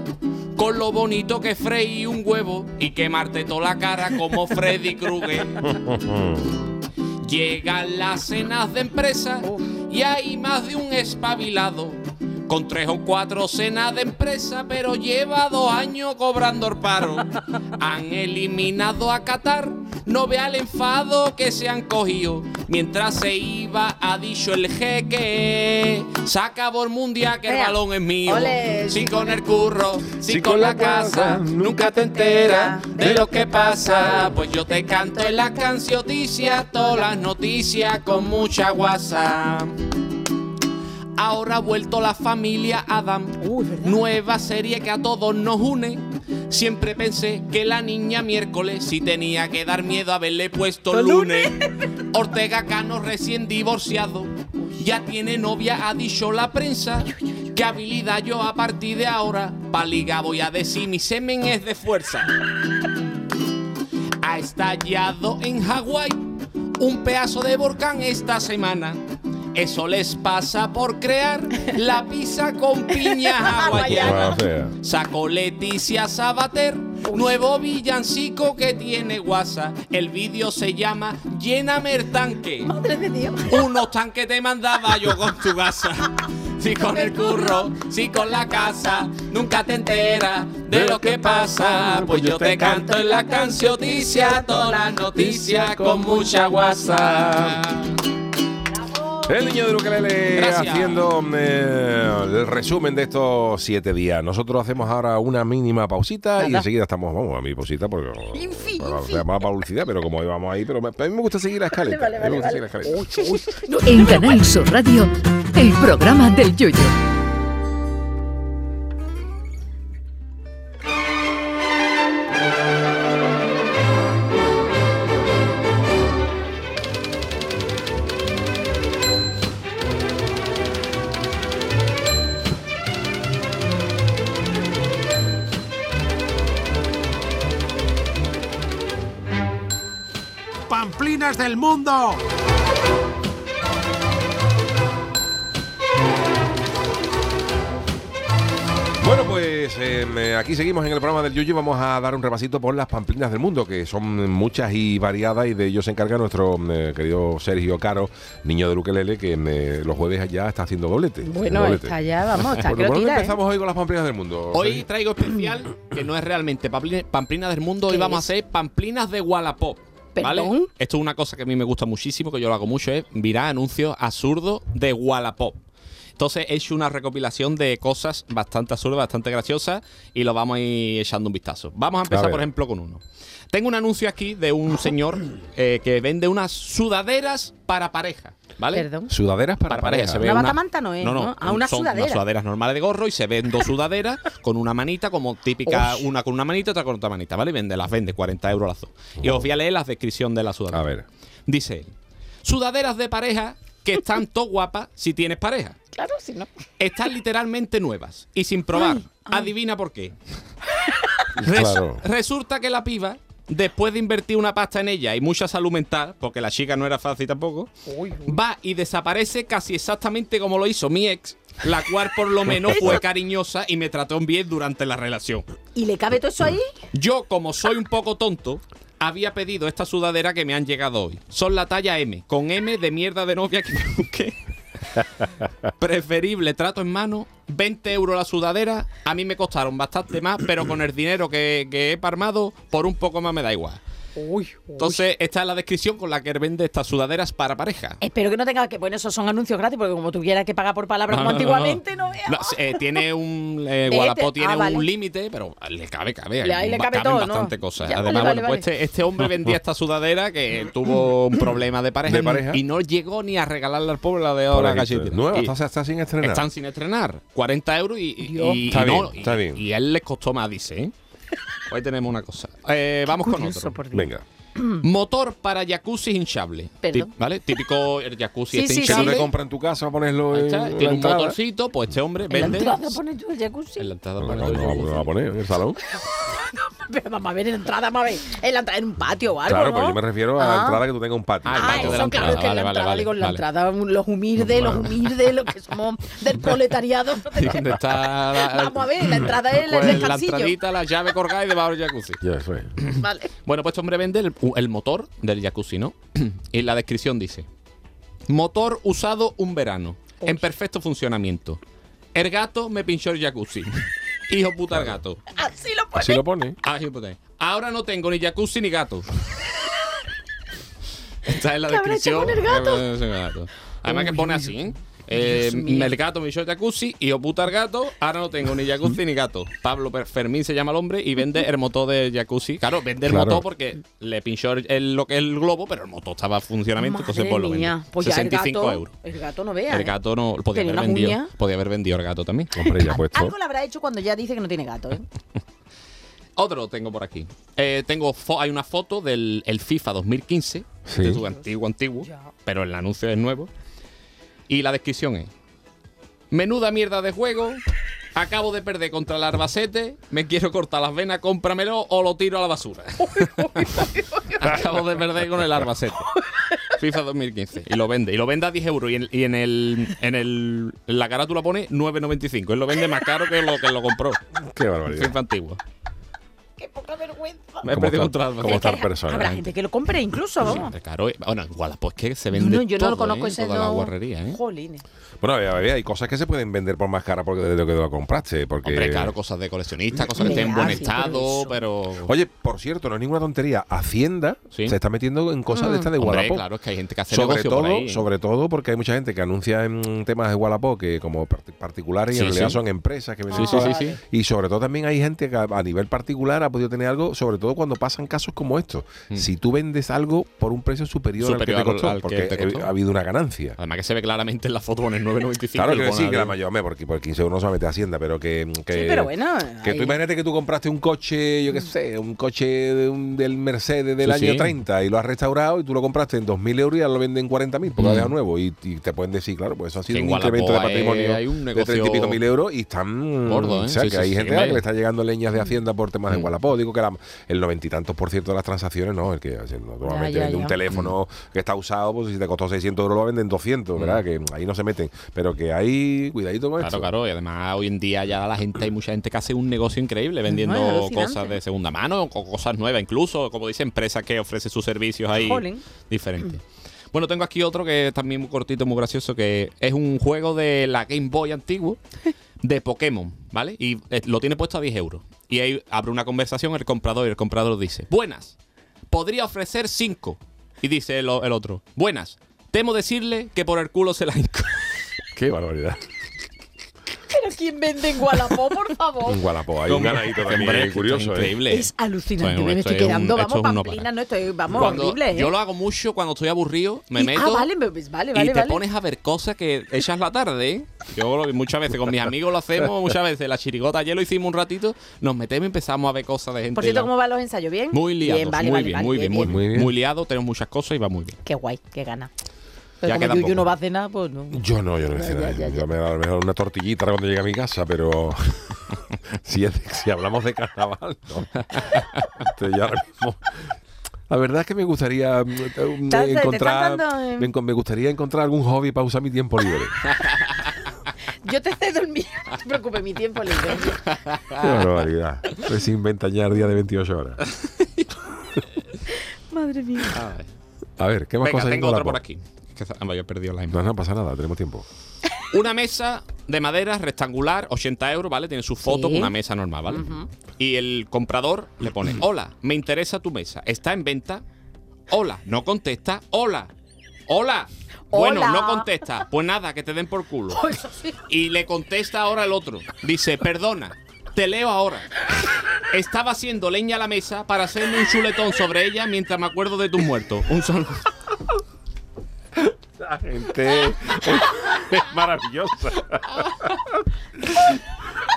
con lo bonito que es freír un huevo y quemarte toda la cara como Freddy Krueger. Llegan las cenas de empresa y hay más de un espabilado. Con tres o cuatro cenas de empresa, pero lleva dos años cobrando el paro. Han eliminado a Qatar, no vea el enfado que se han cogido. Mientras se iba, ha dicho el jeque: Se acabó el mundial, que el balón es mío. Si con el curro, si con la casa, nunca te enteras de lo que pasa. Pues yo te canto en la cancioticias, todas las noticias con mucha guasa. Ahora ha vuelto la familia Adam, nueva serie que a todos nos une. Siempre pensé que la niña miércoles sí tenía que dar miedo haberle puesto lunes. Ortega Cano recién divorciado, ya tiene novia, ha dicho la prensa. Qué habilidad yo a partir de ahora, pa' liga voy a decir mi semen es de fuerza. Ha estallado en Hawái un pedazo de volcán esta semana. Eso les pasa por crear la pizza con piña hawaiana. O sea, Sacó Leticia Sabater, nuevo villancico que tiene guasa. El vídeo se llama Lléname el tanque. Madre de Dios. Unos tanques te mandaba yo con tu gasa. Si con el curro, si con la casa, nunca te enteras de lo que pasa. Pues yo te canto en la cancioticia, todas las noticias con mucha guasa. El niño de Ukelele Gracias. haciendo eh, el resumen de estos siete días. Nosotros hacemos ahora una mínima pausita y enseguida estamos, vamos, a mi pausita porque En fin, en publicidad, pero como íbamos ahí, pero me- a mí me gusta seguir la escaleta. Vale, a mí me vale, gusta vale. seguir la escaleta. En Canal Sur Radio, el programa del Yoyo. Del mundo. Bueno, pues eh, eh, aquí seguimos en el programa del Yuyu. Vamos a dar un repasito por las pamplinas del mundo, que son muchas y variadas, y de ello se encarga nuestro eh, querido Sergio Caro, niño de Luquelele, que eh, los jueves ya está haciendo doblete. Bueno, Doblete. está ya, vamos, está Bueno, que lo ¿por dónde tira, ¿eh? empezamos hoy con las pamplinas del mundo? Hoy traigo especial que no es realmente pampli- pamplinas del mundo, hoy ¿Qué vamos es? a hacer pamplinas de Wallapop. ¿Vale? ¿Perdón? Esto es una cosa que a mí me gusta muchísimo, que yo lo hago mucho, es mirar anuncios absurdos de Wallapop. Entonces he hecho una recopilación de cosas bastante absurdas, bastante graciosas y lo vamos a ir echando un vistazo. Vamos a A empezar, por ejemplo, con uno. Tengo un anuncio aquí de un señor eh, que vende unas sudaderas para pareja, ¿vale? Perdón. Sudaderas para, Para pareja. Se ve Una batamanta no es, ¿no? Ah, una son sudadera. unas sudaderas normales de gorro y se ven dos sudaderas con una manita, como típica, una con una manita y otra con otra manita, ¿vale? Vende, las vende, 40 euros las dos. Y os voy a leer la descripción de la sudadera. A ver. Dice él, sudaderas de pareja que están todo guapas si tienes pareja. Claro, si no. Están literalmente nuevas y sin probar. Adivina por qué. Claro. Resulta que la piba, después de invertir una pasta en ella y mucha salud mental, porque la chica no era fácil tampoco, va y desaparece casi exactamente como lo hizo mi ex, la cual por lo menos fue cariñosa y me trató bien durante la relación. ¿Y le cabe todo eso ahí? Yo, como soy un poco tonto, había pedido esta sudadera que me han llegado hoy. Son la talla M, con M de mierda de novia que me busqué. Preferible trato en mano, 20 euros la sudadera. A mí me costaron bastante más, pero con el dinero que, que he parmado, por un poco más me da igual. Entonces, esta es la descripción con la que él vende estas sudaderas para pareja. Espero que no tenga que. Bueno, esos son anuncios gratis, porque como tuviera que pagar por palabras No, como no, antiguamente, no, veas. No, eh, tiene un. Eh, tiene Ah, vale. un límite, pero le cabe, cabe. Le- ahí le cabe caben todo, ¿no? bastante cosas. Ya, Además, vale, bueno, vale, pues este, este hombre vendía esta sudadera que tuvo un problema de pareja, ¿De pareja? y no llegó ni a regalarle al pobre la de ahora casi. Nueva, Y está, está sin estrenar. Están sin estrenar. 40 euros y, y- Está y no, bien, está bien. él les costó más, dice. ¿eh? Hoy tenemos una cosa. Eh, vamos con Curioso, otro. por Dios. Venga. Motor para jacuzzi hinchable. Perdón. Tip- ¿Vale? Típico el jacuzzi Sí, este sí, Que tú hinchable. te compras en tu casa a ponerlo Ahí en, está, Tiene la un entrada. motorcito, pues este hombre En la vende. entrada pone tú el jacuzzi. En la entrada No, no, no, jacuzzi. lo va a poner en el salón. Pero vamos a ver, en la entrada, vamos a ver. En la entrada, en un patio o algo. Claro, ¿no? pero yo me refiero a la Ah. entrada que tú tengas un patio. Ah, el Ah, patio de la eso, claro, entrada. es que en Vale, la vale, entrada, vale, digo, en la vale. entrada, los humildes, los humildes, los que somos del proletariado. no ¿Y ¿Dónde está la, Vamos a ver, la entrada es el pues, la descansillo. entradita, la llave colgada y debajo del jacuzzi? Ya, eso es. Vale. Bueno, pues este hombre vende el, el motor del jacuzzi, ¿no? y la descripción dice: Motor usado un verano, en perfecto funcionamiento. El gato me pinchó el jacuzzi. Hijo puta el gato. Así lo pone. Así lo pone. Ah, hijo puta. Ahora no tengo ni jacuzzi ni gato. Esta es la ¿Qué habrá hecho descripción. con el gato. Además que pone así, ¿eh? Eh, el gato me hizo jacuzzi, hijo puta el gato, ahora no tengo ni jacuzzi ni gato. Pablo Fermín se llama el hombre y vende el motor del jacuzzi. Claro, vende el Claro. motor porque le pinchó el, el- lo que es el globo, pero el motor estaba en funcionamiento, entonces pues lo vende. mía. Pues ya el 65 gato, euros. El gato no vea. El ¿eh? gato no podía Tenía haber vendido. Podía haber vendido el gato también. Hombre, ya puesto. Algo le habrá hecho cuando ya dice que no tiene gato, ¿eh? Otro tengo por aquí. Eh, tengo fo- hay una foto del el FIFA 2015, Sí. de su antiguo antiguo, pero el anuncio es nuevo. Y la descripción es: Menuda mierda de juego. Acabo de perder contra el Arbacete. Me quiero cortar las venas, cómpramelo o lo tiro a la basura. Acabo de perder con el Arbacete. FIFA 2015. Y lo vende. Y lo vende a 10 euros. Y en, y en el, en el. En la carátula pone 9.95. Él lo vende más caro que lo que lo compró. Qué barbaridad. FIFA antiguo. Qué poca vergüenza. Me he ¿Cómo perdido contra el cómo está el Habrá gente que lo compre incluso, vamos. Claro, eh, bueno, igual, pues que se vende no, yo todo, no lo conozco ¿eh? ese Toda la no. guarrería, ¿eh? Jolines. Bueno, a ver, hay cosas que se pueden vender por más cara porque desde que lo compraste. Porque... Hombre, claro, cosas de coleccionista, cosas que estén en buen pero estado, pero... Oye, por cierto, no es ninguna tontería. Hacienda Sí. se está metiendo en cosas de estas de Wallapop. claro, es que hay gente que hace sobre negocio todo, por ahí. ¿eh? sobre todo porque hay mucha gente que anuncia en temas de Wallapop que como part- particulares y Sí, en realidad sí. son empresas que venden cosas. sí, sí. Y sobre todo también hay gente que a, nivel particular ha podido tener algo, sobre todo cuando pasan casos como estos. Si tú vendes algo por un precio superior, Mm. Superior al que te costó, al porque te costó. ha habido una ganancia. Además que se ve claramente en la foto con el 9.95. Claro que sí, que la mayor, hombre, porque por 15 euros no se va a meter Hacienda, pero que. que Sí, pero bueno. Que ahí- tú imagínate que tú compraste un coche, yo qué sé, un coche de un- del Mercedes del Sí, año sí. 30 y lo has restaurado y tú lo compraste en 2.000 euros y ahora lo venden en 40.000 porque lo Mm. has dejado nuevo y, y te pueden decir, claro, pues eso ha sido Que un incremento de hay- patrimonio hay un de negocio 30 y pico mil euros y están... gordo, ¿eh? O sea, que hay gente que le está llegando leñas de Hacienda por temas de Mm. Wallapop. Digo que la- el noventa y tantos por ciento de las transacciones no, el que normalmente vende un teléfono que está usado, pues si te costó 600 euros lo venden 200, ¿verdad? Que ahí no se meten. Pero que hay cuidadito con. Claro, esto. claro, y además hoy en día ya la gente, hay mucha gente que hace un negocio increíble vendiendo No, cosas de segunda mano, o cosas nuevas, incluso, como dice, empresas que ofrecen sus servicios ahí Jolín. diferentes. Bueno, tengo aquí otro que es también muy cortito, muy gracioso, que es un juego de la Game Boy antiguo de Pokémon, ¿vale? Y eh, lo tiene puesto a 10 euros. Y ahí abre una conversación el comprador y el comprador dice, buenas, podría ofrecer 5. Y dice el, el otro, buenas, temo decirle que por el culo se la. Qué barbaridad. Pero ¿quién vende en Wallapop, por favor? Un Wallapop, hay un ganadito también esto curioso. es ¿eh? increíble. Es alucinante. Bueno, me esto estoy es quedando, vamos, es un no pamplina, no estoy, vamos, Cuando- horrible, ¿eh? Yo lo hago mucho cuando estoy aburrido, me Y- meto Ah, vale, pues vale, vale, y te vale. pones a ver cosas que echas la tarde. ¿eh? Yo muchas veces con mis amigos lo hacemos, muchas veces la chirigota ayer lo hicimos un ratito, nos metemos y empezamos a ver cosas de gente. Por cierto, la- ¿cómo van los ensayos? ¿Bien? Muy liados, Bien, vale, muy, vale, bien, vale, muy bien, muy bien, Muy bien. Muy liado, tenemos muchas cosas y va muy bien. Qué guay, qué gana. Pero Ya como queda Yuyu poco. no va a cenar, pues no. Yo no, yo no Ya, ya, nada. ya, Yo ya. me a lo mejor una tortillita cuando llegue a mi casa, pero si, es- si hablamos de carnaval, no. Entonces, yo ahora mismo- La verdad es que me gustaría mm, eh, encontrar, dando, eh. me, gustaría encontrar algún hobby para usar mi tiempo libre. Yo te cedo el mío, no te preocupes, mi tiempo libre. Qué barbaridad. Pues sin ventañar día de 28 horas. Madre mía. A ver, ¿qué más Venga, cosas tengo otro por aquí. Que ah, he perdido la No, imagen. no pasa nada, tenemos tiempo. Una mesa de madera rectangular, 80 euros, ¿vale? Tiene su foto Sí. con una mesa normal, ¿vale? Y el comprador le pone, hola, me interesa tu mesa, ¿está en venta? Hola, no contesta, hola, hola. Bueno, Hola. no contesta. Pues nada, que te den por culo. Y le contesta ahora el otro. Dice, perdona, te leo ahora. Estaba haciendo leña a la mesa para hacerme un chuletón sobre ella mientras me acuerdo de tus muertos. Un solo... La gente es maravillosa.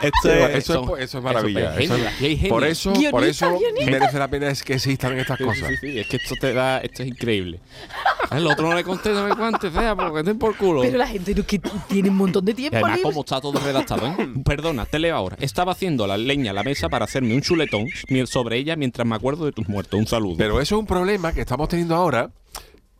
Esto eso, es, eso es maravilla. eso es Eso es-. Y por eso, por eso guionista. merece la pena es que existan estas cosas. sí, sí, es que esto te da, esto es increíble. El otro no le contesta, no me cuente, fea, porque te por culo. Pero la gente no- que tiene un montón de Y tiempo además, libre. como está todo redactado, ¿eh? Perdona, te leo ahora. Estaba haciendo la leña a la mesa para hacerme un chuletón sobre ella mientras me acuerdo de tus muertos. Un saludo. Pero eso es un problema que estamos teniendo ahora.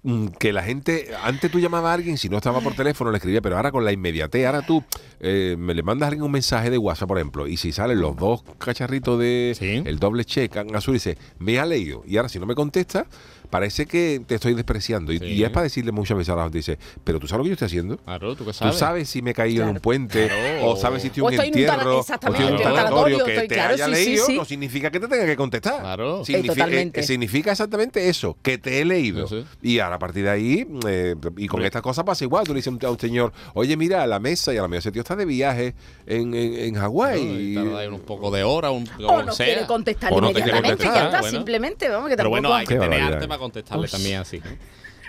Mm, Que la gente, antes tú llamabas a alguien, si no estaba por teléfono, le escribía, pero ahora con la inmediatez, ahora tú eh, me le mandas a alguien un mensaje de WhatsApp, por ejemplo, y si salen los dos cacharritos de Sí. el doble check en azul, dice, me ha leído, y ahora si no me contesta, parece que te estoy despreciando. Y, Sí. y es para decirle muchas veces a la gente, dice, pero tú sabes lo que yo estoy haciendo. Claro, tú qué Tú sabes. sabes si me he caído en un puente Claro. o sabes si estoy O en un entierro o estoy en un tanatorio que te claro, haya sí, sí, leído sí. no significa que te tenga que contestar. Claro. Significa, Eh, totalmente. eh, significa exactamente eso, que te he leído. Sí, sí. Y ahora a partir de ahí, eh, y con estas cosas pasa igual. Tú le dices a un- señor, oye, mira, a la mesa y a la mesa ese tío está de viaje en, en, en Hawái. Un poco de hora, un, O lo no sea. quiere contestarle O no te quiere inmediatamente, ya contestar, está, bueno. simplemente, vamos, que Pero tampoco... bueno, hay que tener arte para contestarle también así. ¿no?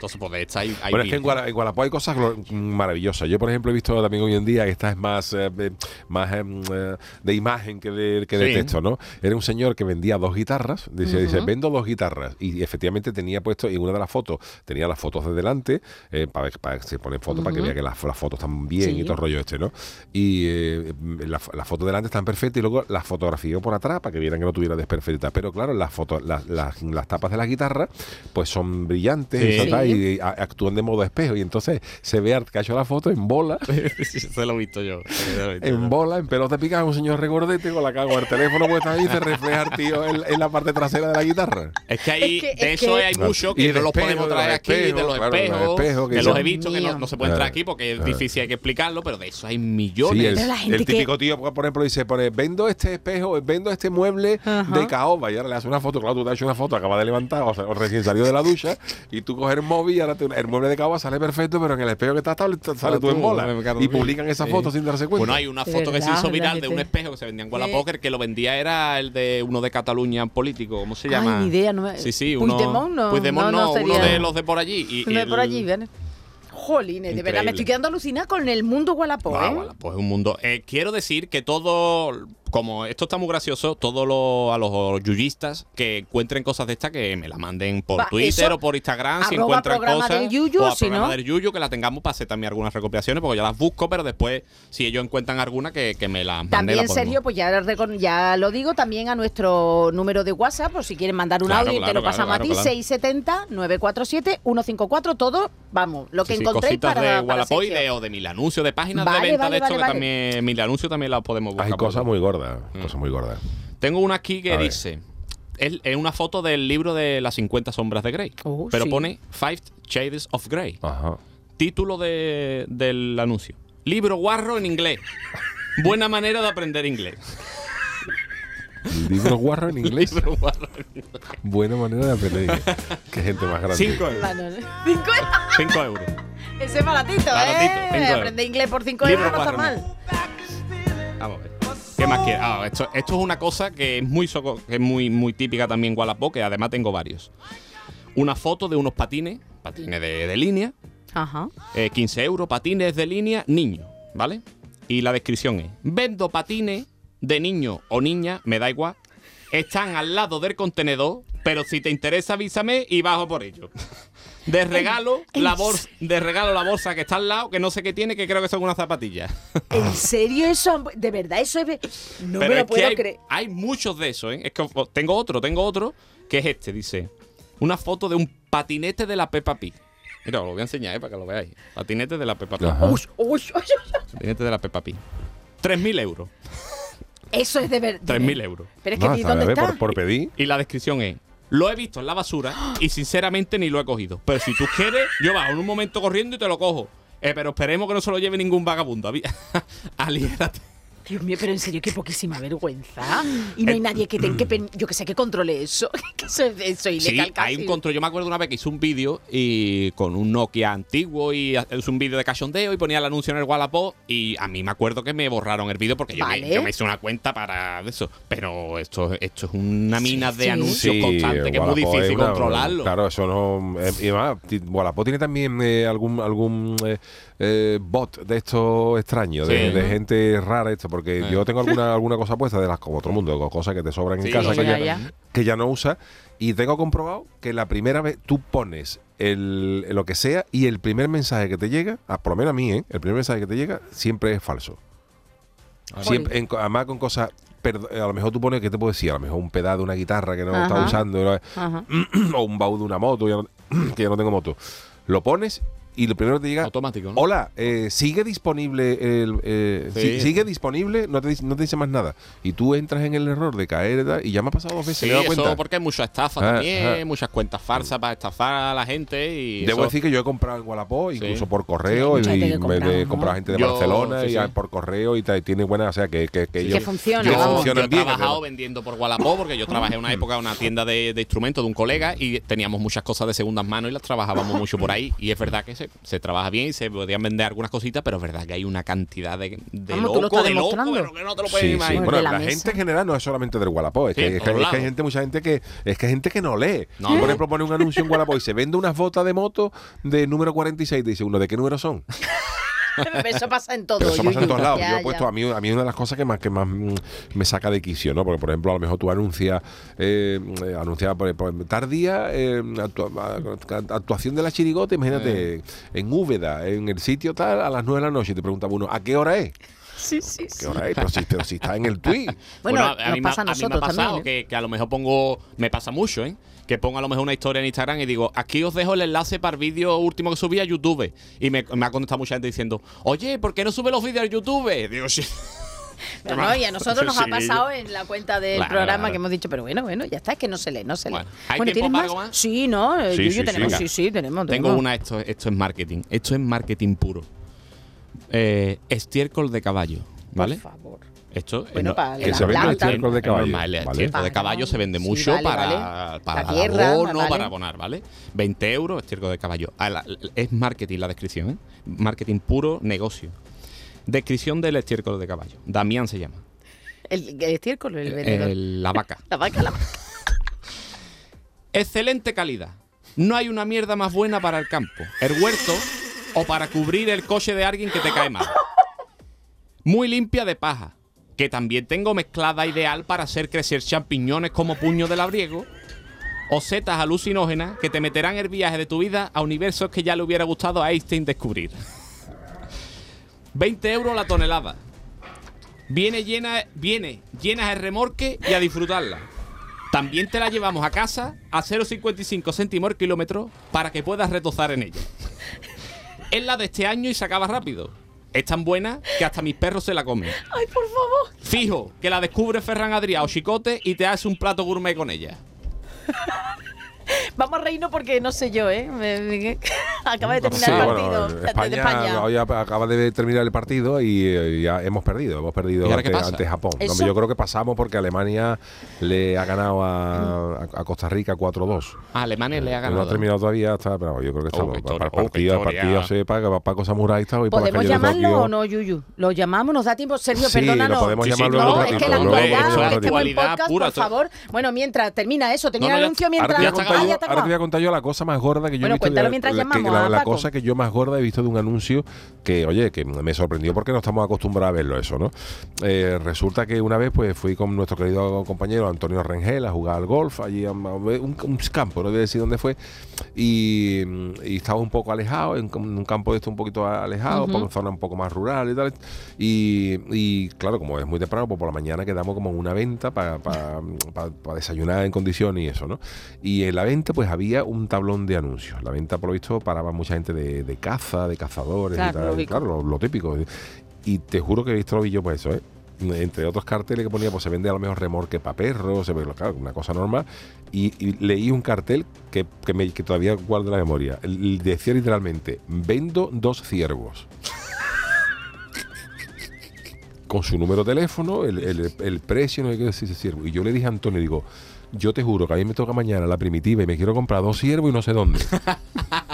Entonces, pues de esta hay, hay Bueno, es que en. Guara- hay cosas maravillosas. Yo, por ejemplo, he visto también hoy en día que esta es más, eh, eh, más eh, eh, de imagen que de, que de Sí. texto, ¿no? Era un señor que vendía dos guitarras. Dice, dice, vendo dos guitarras. Y efectivamente tenía puesto, en una de las fotos, tenía las fotos de delante, eh, para, para que se ponen fotos para que vea que las, las fotos están bien Sí. y todo el rollo este, ¿no? Y eh, la, la foto de delante están perfectas y luego las fotografió por atrás para que vieran que no tuviera desperfectas. Pero claro, las fotos, las, las, las tapas de la guitarra, pues son brillantes y, Sí. tal, y a- actúan de modo espejo y entonces se ve al que ha hecho la foto en bola se lo he visto yo. se lo he visto en yo. bola, en pelota picada, un señor regordete con la cago el teléfono puesto ahí y se refleja el tío en, en la parte trasera de la guitarra. Es que Es que- de es eso que- hay Y que no los podemos de traer los aquí, de los de los espejos, espejos, que los he visto que no, se pueden traer aquí porque es Claro. difícil, hay que explicarlo, pero de eso hay millones. Sí, el, que- típico tío, por ejemplo, dice, pone, vendo este espejo, vendo este mueble Ajá. de caoba y ahora le hace una foto, claro, tú te has hecho una foto, acaba de levantar o, sea, o recién salió de la ducha y tú coges el móvil y ahora te- el mueble de caoba sale perfecto, pero en el espejo que está sale, sale tú en tú, bola. me cago Y en publican esa Sí. foto sin darse cuenta. Bueno, hay una De foto que se verdad, hizo viral de un espejo que se vendía en. Wallapóker, que lo vendía era el de uno de Cataluña político, ¿cómo se Ay, llama? ni idea, no me- Sí, sí, uno. Puigdemont no, Puigdemont no, no no, uno de los de por allí. Y, No y es por allí, ¿ven? Jolines, de verdad, me estoy quedando alucinada con el mundo Wallapop, Ah, ¿eh? es un mundo. Eh, quiero decir que todo, como esto está muy gracioso, todos los, a los yuyistas que encuentren cosas de estas que me la manden por Va, Twitter eso, o por Instagram si encuentran cosas. del Yuyu, o al si programa no- del Yuyu que la tengamos para hacer también algunas recopilaciones porque yo las busco, pero después si ellos encuentran alguna que, que me la manden. También, la Sergio, pues ya, ya lo digo, también a nuestro número de WhatsApp, por si quieren mandar un Claro, audio y te claro, lo pasamos claro, a ti, claro. 670-947-154, todo, vamos, lo que Sí, sí, encontréis cositas para, de para Wallapop y de, o de mil anuncios de páginas Vale, de venta vale, de esto vale, que vale. también mil anuncios también las podemos buscar. Hay cosas muy gordas, Mm. cosas muy gordas. Tengo una aquí que A dice. Es, es una foto del libro de las 50 sombras de Grey. Oh, pero sí. pone Five Shades of Grey. Ajá. Título de- del anuncio. Libro guarro en inglés. Buena manera de aprender inglés. Libro guarro en inglés. Libro guarro en inglés. Buena manera de aprender inglés. Qué gente más grande. Cinco euros. Bueno, cinco euros. Cinco euros. Ese es baratito, Baratito, ¿eh? Aprender inglés por 5 Libro euros no está mal. Vamos a ver. ¿Qué más quieres? Ah, esto, esto es una cosa que es muy soco- que es muy, muy típica también en Wallapop, que además tengo varios. Una foto de unos patines, patines de, de línea, Ajá. eh, 15 euros, patines de línea, niño, ¿vale? Y la descripción es, vendo patines de niño o niña, me da igual, están al lado del contenedor, pero si te interesa avísame y bajo por ello. De regalo, la bolsa, de regalo la bolsa que está al lado, que no sé qué tiene, que creo que son unas zapatillas. ¿En serio eso? ¿De verdad eso es...? No Pero me lo puedo hay, creer. hay muchos de esos, ¿eh? Es que tengo otro, tengo otro, que es este, dice. Una foto de un patinete de la Peppa Pig. Mira, os lo voy a enseñar, ¿eh? Para que lo veáis. Patinete de la Peppa Pig. Ajá. Uy, uy, uy, uy. Patinete de la Peppa Pig. 3.000 euros. Eso es de verdad. 3.000 euros. Pero es que, No, ¿y sabe, ¿dónde ver, está? por, por pedir. Y la descripción es. Lo he visto en la basura y sinceramente ni lo he cogido. Pero si tú quieres, yo bajo en un momento corriendo y te lo cojo. Eh, pero esperemos que no se lo lleve ningún vagabundo. Aliérate. Dios mío, pero en serio, qué poquísima vergüenza. Y no hay Eh, nadie que, te, que pen- yo que sé, que controle eso. que eso es, eso es Sí, hay un control. Yo me acuerdo una vez que hice un vídeo y con un Nokia antiguo y hice un vídeo de cachondeo y ponía el anuncio en el Wallapop y a mí me acuerdo que me borraron el vídeo porque yo, me, Vale. yo me hice una cuenta para eso. Pero esto, esto es una mina de sí. anuncios constante que es muy difícil una- controlarlo. Claro, eso no. eh, y además, Wallapop tiene también eh, algún algún eh, eh, bot de estos extraños, de, Sí. de gente rara. Esto, porque Eh. yo tengo alguna, alguna cosa puesta de las como todo el mundo, cosas que te sobran Sí, en casa que ya, Ya, ya. que ya no usas. Y tengo comprobado que la primera vez tú pones el, lo que sea y el primer mensaje que te llega, ah, por lo menos a mí, ¿eh? el primer mensaje que te llega siempre es falso. Siempre, en co- además con cosas, perdo- a lo mejor tú pones, ¿qué te puedo decir? A lo mejor un pedal de una guitarra que no Ajá. estás usando, o un baúl de una moto, ya no- que ya no tengo moto. Lo pones y lo primero que te llega, Automático, ¿no? hola, eh, sigue disponible, el, eh, Sí. si- sigue disponible, no te, dice- no te dice más nada. Y tú entras en el error de caer y ya me ha pasado dos veces, Sí, me he dado eso cuenta. porque hay mucha estafa Ah, también, ajá. muchas cuentas falsas para estafar a la gente y Debo eso- decir que yo he comprado en Wallapop, Sí. incluso por correo, Sí, y gente que me he comprado gente de Yo- Barcelona sí, y sí. ah, por correo y y tiene buena, o sea, que, que, que Que ellos- funciona, que Yo, vamos. funcionan yo he bien, trabajado vendiendo por Wallapop porque yo trabajé en una época en una tienda de, de instrumentos de un colega y teníamos muchas cosas de segundas manos y las trabajábamos mucho por ahí. Y es verdad que se, se trabaja bien y se podían vender algunas cositas, pero es verdad que hay una cantidad de, de Vamos, lo loco, de loco, pero que no te lo puedes Sí, sí. imaginar. Bueno, la, gente en general no es solamente del Wallapop, es Sí, que, en es, que, todos es que hay gente, mucha gente que es que hay gente que no lee. No, Por ejemplo, pone un anuncio en Wallapop y se vende unas botas de moto de número 46, te dice uno, ¿de qué número son? Eso pasa en todo. Pero eso pasa en Yuyu. todos lados. Ya, Yo he puesto ya. a mí, a mí una de las cosas que más que más mm, me saca de quicio, ¿no? Porque, por ejemplo, a lo mejor tú anuncias, eh, eh, anuncias por, por tardía eh, actua- a- actuación de la chirigota, imagínate, en Úbeda, en el sitio tal, a las 9 de la noche, y te pregunta uno, ¿a qué hora es? Sí, sí, ¿Qué sí. hora es? Pero si, pero si está en el tweet. Bueno, a, nos mí, pasa a mí me ha pasado también. ¿eh? que, que a lo mejor pongo, me pasa mucho, ¿eh? Que pongo a lo mejor una historia en Instagram y digo, aquí os dejo el enlace para el vídeo último que subí a YouTube. Y me, me ha contestado mucha gente diciendo, oye, ¿por qué no sube los vídeos a YouTube? Digo, sí. Pero no, y a nosotros nos ha Sí. pasado en la cuenta del Claro, programa claro. que hemos dicho, pero bueno, bueno, ya está, es que no se lee, no se lee. Bueno, ¿hay bueno, tiempo ¿tienes más? algo más? Sí, ¿no? Eh, Sí, Yuyu, sí, sí, tenemos, sí, sí, tenemos. Tengo tenemos. una, esto, esto es marketing. Esto es marketing puro. Eh, estiércol de caballo, ¿vale? Por favor. Esto Bueno, es para Que la se vende planta. estiércol de caballo, normal, el ¿vale? estiércol de caballo se vende sí, mucho vale, para, vale. para La tierra, abono, vale. para abonar, ¿vale? 20 euros estiércol de caballo. Ah, la- es marketing la descripción, ¿eh? Marketing puro, negocio. Descripción del estiércol de caballo. Damián se llama. El, el estiércol, el vendedor. El- la vaca. La vaca, la vaca. Excelente calidad. No hay una mierda más buena para el campo, el huerto o para cubrir el coche de alguien que te cae mal. Muy limpia de paja, que también tengo mezclada ideal para hacer crecer champiñones como puño de labriego o setas alucinógenas que te meterán el viaje de tu vida a universos que ya le hubiera gustado a Einstein descubrir. 20 euros la tonelada. Viene llena, viene llenas el remorque y a disfrutarla. También te la llevamos a casa a 0,55 céntimos el kilómetro para que puedas retozar en ella. Es la de este año y se acaba rápido. Es tan buena que hasta mis perros se la comen. Ay, por favor. Fijo, que la descubre Ferran Adrià o Chicote y te hace un plato gourmet con ella. Vamos a reírnos porque no sé yo, ¿eh? Me- me- Acaba de terminar Sí, el bueno, partido de España, hoy acaba de terminar el partido y eh, ya hemos perdido. Hemos perdido ¿Y ahora qué ante, Japón. Eso- yo creo que pasamos porque Alemania le ha ganado a, Costa Rica 4-2. A Alemania le ha No ha ganado. terminado todavía, está, pero yo creo que Oh, estamos qué para, el oh, partido, historia. partido sí, para Paco Samurai está hoy por la ¿Podemos llamarlo o no, Yuyu? ¿Lo llamamos? ¿Nos da tiempo? Sergio, Sí, lo perdónanos. podemos Sí, llamarlo no, ratito. es que la luego- actualidad, este buen podcast, pura, por favor. Bueno, mientras termina eso, No, no, el anuncio mientras... contar Ah, yo, ahora te voy a contar yo la cosa más gorda que yo Bueno, he visto. cuéntalo de- mientras la- que- llamamos la, cosa que yo más gorda he visto de un anuncio que, oye, que me sorprendió porque no estamos acostumbrados a verlo eso, ¿no? Eh, resulta que una vez pues fui con nuestro querido compañero Antonio Rengel a jugar al golf allí a un, un campo, no voy a decir dónde fue, y, y estaba un poco alejado, en un campo de esto un poquito alejado, por una zona un poco más rural y tal. Y, y, claro, como es muy temprano, pues por la mañana quedamos como en una venta para desayunar en condiciones y eso, ¿no? Y en la venta pues había un tablón de anuncios. La venta, por lo visto, paraba mucha gente de, de caza, de cazadores Claro, y tal. lo claro, lo, lo típico. Y te juro que he visto lo vi yo por eso, ¿eh? Entre otros carteles que ponía, pues se vende a lo mejor remorque para perros, se ve, claro, una cosa normal. Y, y leí un cartel que, que, me- que todavía guardo la memoria. Decía literalmente, vendo dos ciervos. Con su número de teléfono, el, el- el precio, no hay que decir ciervo. Y yo le dije a Antonio, digo, yo te juro que a mí me toca mañana la primitiva y me quiero comprar dos ciervos y no sé dónde.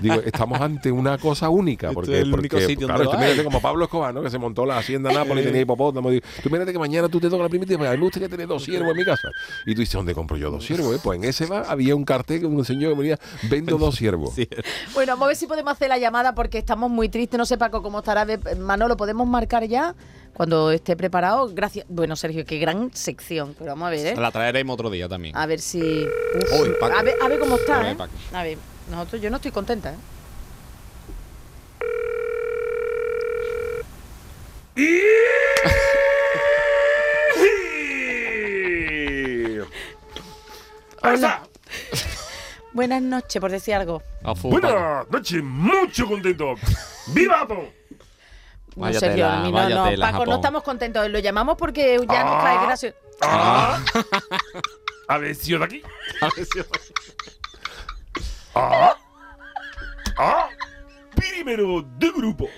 Digo, estamos ante una cosa única. Esto Porque, es el único sitio claro, donde tú mírate como Pablo Escobar, ¿no? Que se montó la hacienda Nápoles y tenía hipopótamo. Digo, Tú mírate que mañana tú te toca la primitiva. A mí me gustaría tener dos siervos en mi casa. Y tú dices, ¿dónde compro yo dos siervos? eh? Pues en ese bar había un cartel que un señor que venía, vendo dos siervos. Sí. Bueno, vamos a ver si podemos hacer la llamada porque estamos muy tristes. No sé, Paco, cómo estará. Manolo, ¿podemos marcar ya? Cuando esté preparado. Gracias. Bueno, Sergio, qué gran sección. Pero vamos a ver, ¿eh? La traeremos otro día también. A ver si. Uy, Paco. a, ver, a ver cómo A está, ver, ¿eh? A ver, nosotros, yo no estoy contenta, ¿eh? Hola. Buenas noches, por decir algo. Buenas noches, mucho contento. ¡Viva! No, Vaya Sergio, tela, no, vaya no, tela, Paco, no estamos contentos. Lo llamamos porque ya nos trae gracia. Ah. A ver si yo de aquí. A ver si- Ah. Ah. Primero de grupo.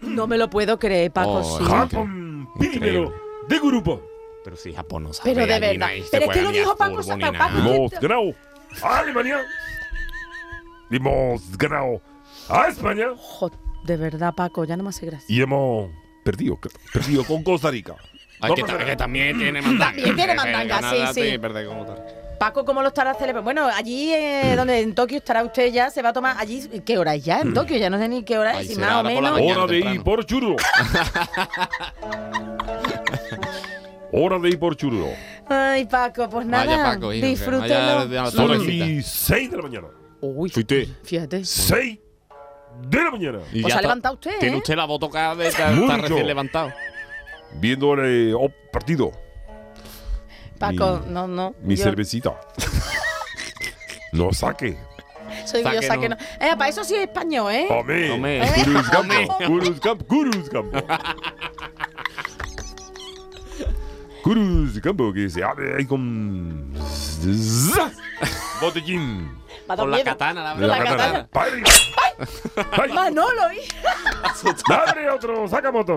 No me lo puedo creer, Paco, Oh, sí. ja- Japón. Primero de grupo. Pero si Japón no sabe. Pero de verdad. se Pero es que lo dijo Paco. Hemos ganado a Alemania. Hemos ganado a España. Jo, de verdad, Paco, ya no me hace gracia. Y hemos perdido. Perdido con Costa Rica. Ay, No que, que también tiene mandanga. También tiene mandanga, sí, sí. Paco, ¿cómo lo estará celebrando? Bueno, allí eh, donde en Tokio estará usted ya, se va a tomar allí. ¿Qué hora es ya en Tokio? Ya no sé ni qué hora es, si más o menos. mañana. Hora de ir por churro. Hora de ir por churro. Ay, Paco, pues nada. Vaya, Paco, hijo, vaya Son aquí 6 de la mañana. Uy, Fuiste. fíjate. 6 de la mañana. Y Pues ya ha está- levantado usted, Tiene ¿eh? usted la voz tocada de Mucho. estar recién levantado. Viendo el oh, partido. Paco, Mi- no, no. Mi yo cervecita. no saque. soy yo, Saque no. no. Eh, para eso sí es español, ¿eh? Hombre. Hombre. Curus Hombre. Campo. Curus Campo. Curus Campo. Curus Campo que se abre ahí con. Botellín. Con la katana, la Con la la katana. katana. ¡Padre! ¡Ay! Manolo, ¿eh? ¡Dale otro! ¡Saca moto!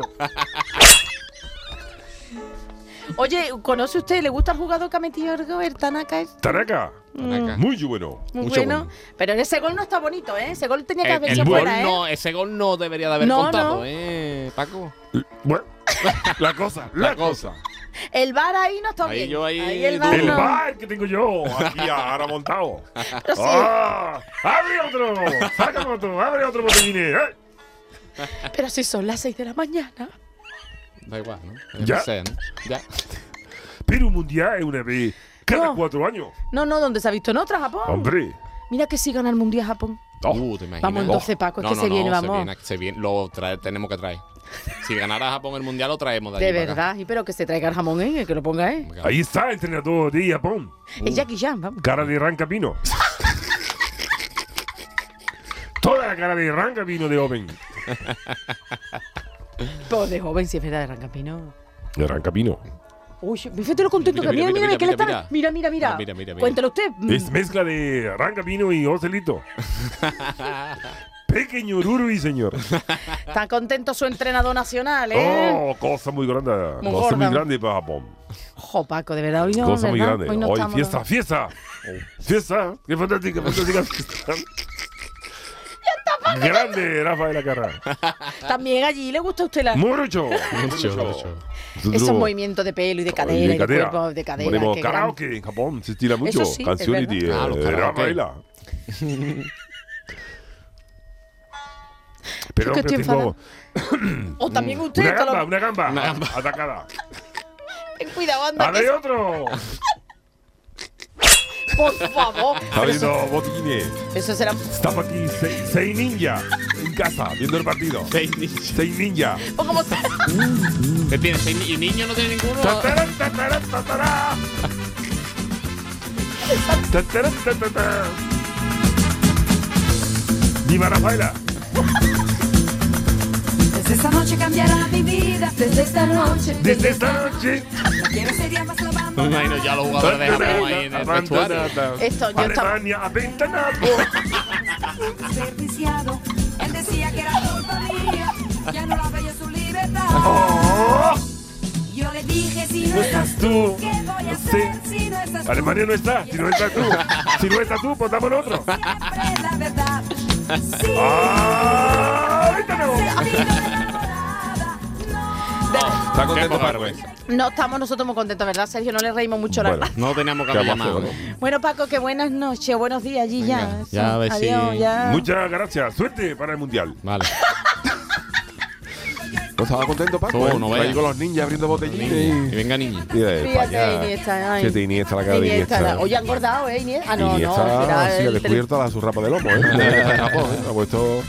Oye, ¿conoce usted? ¿Le gusta el jugador que ha metido el gol, el Tanaka? este? Tanaka. Tanaka. Muy bueno. Muy Mucho bueno. bueno. Pero ese gol no está bonito, ¿eh? Ese gol tenía que El, haberse el gol fuera, ¿eh? no, ese gol no debería de haber No, contado, no. ¿eh, Paco? Bueno, la cosa, la, cosa. El bar ahí no está Ahí bien. yo ahí el bar El no. bar que tengo yo aquí ahora montado. Pero sí. ¡Ah! ¡Abre otro! ¡Saca moto! ¡Abre otro botellín! ¿eh? Pero si son las 6 de la mañana. Da igual, ¿no? Ya. No sé, ¿no? Ya. Pero un mundial es una vez cada No. cuatro años. No, no, ¿dónde se ha visto en otra, Japón? Hombre. Mira que sí gana el Mundial Japón. Oh. Uh, te imaginas. Vamos entonces, Paco, es No, que no, se no, viene, Se vamos. viene, se viene, lo trae- tenemos que traer. Si ganara Japón el mundial, lo traemos de, De allí para acá. verdad, y pero que se traiga el jamón, ¿eh? Que lo ponga, ¿eh? Ahí está el entrenador de Japón. Es Jackie Chan, vamos. Cara de Rancapino. Toda la cara de Rancapino de Oven. Pues de joven, si es verdad, de Rancapino. De Rancapino. Uy, fíjate lo contento Mira, que mira, mira, mira, mira, que mira, está. Mira, mira, mira. Mira, mira, mira. Cuéntelo usted. Es mezcla de Rancapino y Ocelito. Pequeño Ruru señor. Está contento su entrenador nacional, ¿eh? Oh, cosa muy grande. Muy cosa gorda. muy grande para Japón. Jo, Paco, de verdad, hoy no, cosa muy grande. Hoy no Hoy, estamos- fiesta, fiesta. Fiesta. Qué fantástica, fantástica fiesta. Grande, Rafael Carra. También allí le gusta a usted la... Mucho. Mucho, mucho. esos movimientos de pelo y de cadera y de, cadera. cuerpo, de cadera. Ponemos qué gran- karaoke en Japón, se estila mucho. Eso sí, es Canciones de. Ah, karaoke. Rafaela. Pero que estoy tengo O también usted. una todo lo- gamba, una gamba, Una gamba. atacada. Ten cuidado, anda. A que- ver otro. Por favor. Está viendo botines. Eso será... Estamos aquí, seis, seis ninjas en casa, viendo el partido. Seis niños. Seis ninjas. O está- ¿Qué tiene? ¿Seis ni- ¿Y niños no tiene ninguno? Tatarán, tatarán, tatarán. Tatarán, tatarán. Viva Rafaela. Desde esta noche cambiará mi vida. Desde esta noche. Desde esta noche. No quiero seguir más lavando. Me imagino ya los jugadores de Japón ahí en el vestuario. Esto, yo estaba... Alemania, aventanapo. Desperdiciado. Él decía que era culpa mía. Ya no la veía su libertad. Oh, Yo le dije si no estás tú. ¿Qué voy a hacer si no estás tú? Alemania no está, si no estás tú. Si no estás tú, pues damos otro. Siempre la verdad. ¿Está contento, Qué poca Paco? vergüenza. No estamos nosotros muy contentos, ¿verdad, Sergio? No le reímos mucho, la verdad. No teníamos que ¿Qué haber llamado. Bueno, Paco, que buenas noches, buenos días allí ya. Ya a ver si- Adiós, ya. Muchas gracias. Suerte para el mundial. Vale. ¿No estaba contento, Paco? Oh, eh? no Ahí veas. con los ninjas abriendo botellines. Que y- venga niña. y de Fíjate, España. Iniesta, ay. Iniesta, la cara de Iniesta, Iniesta. la- Oye, ha engordado, ¿eh, Iniesta? Ah, no, no. Iniesta será sí, ha el descubierto la surrapa de lomo, ¿eh? De Japón, ¿eh? Ha puesto...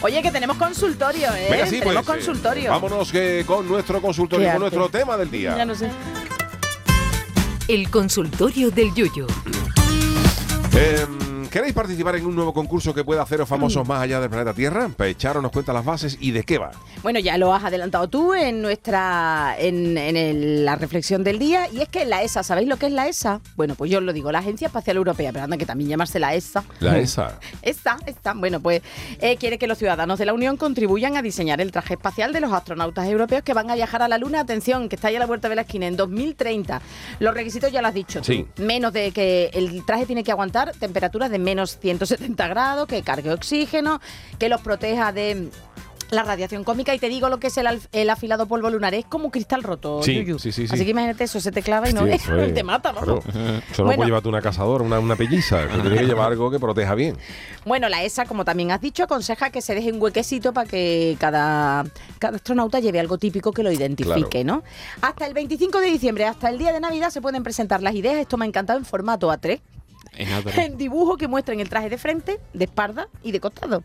Oye, que tenemos consultorio, ¿eh? Venga, sí, tenemos pues, eh, consultorio. vámonos que con nuestro consultorio, con nuestro tema del día. Ya no sé. El consultorio del Yuyo. Em, ¿Queréis participar en un nuevo concurso que pueda haceros famosos Mm. más allá del planeta Tierra? Pues echaros nos cuenta las bases y de qué va. Bueno, ya lo has adelantado tú en nuestra en, en el- la reflexión del día y es que la ESA, ¿sabéis lo que es la ESA? Bueno, pues yo os lo digo, la Agencia Espacial Europea, pero anda que también llamarse la ESA. La ESA. Esta, esta, bueno, pues eh, quiere que los ciudadanos de la Unión contribuyan a diseñar el traje espacial de los astronautas europeos que van a viajar a la Luna. Atención, que está ahí a la vuelta de la esquina en 2030. Los requisitos ya lo has dicho tú. Sí. Menos de que el traje tiene que aguantar temperaturas de menos 170 grados, que cargue oxígeno, que los proteja de la radiación cósmica y te digo lo que es el, alf- el afilado polvo lunar es como cristal roto Sí, Yuyu. sí, sí, sí. así que imagínate eso se te clava y no Hostia, es- te mata vamos. claro. Eso no Bueno. puede llevarte una cazadora, una, una pelliza. Eso tiene que llevar algo que proteja bien. Bueno, la ESA, como también has dicho, aconseja que se deje un huequecito para que cada, cada astronauta lleve algo típico que lo identifique, ¿no? Hasta el 25 de diciembre, hasta el día de Navidad, se pueden presentar las ideas. Esto me ha encantado en formato A3. En dibujo que muestren el traje de frente, de espalda y de costado.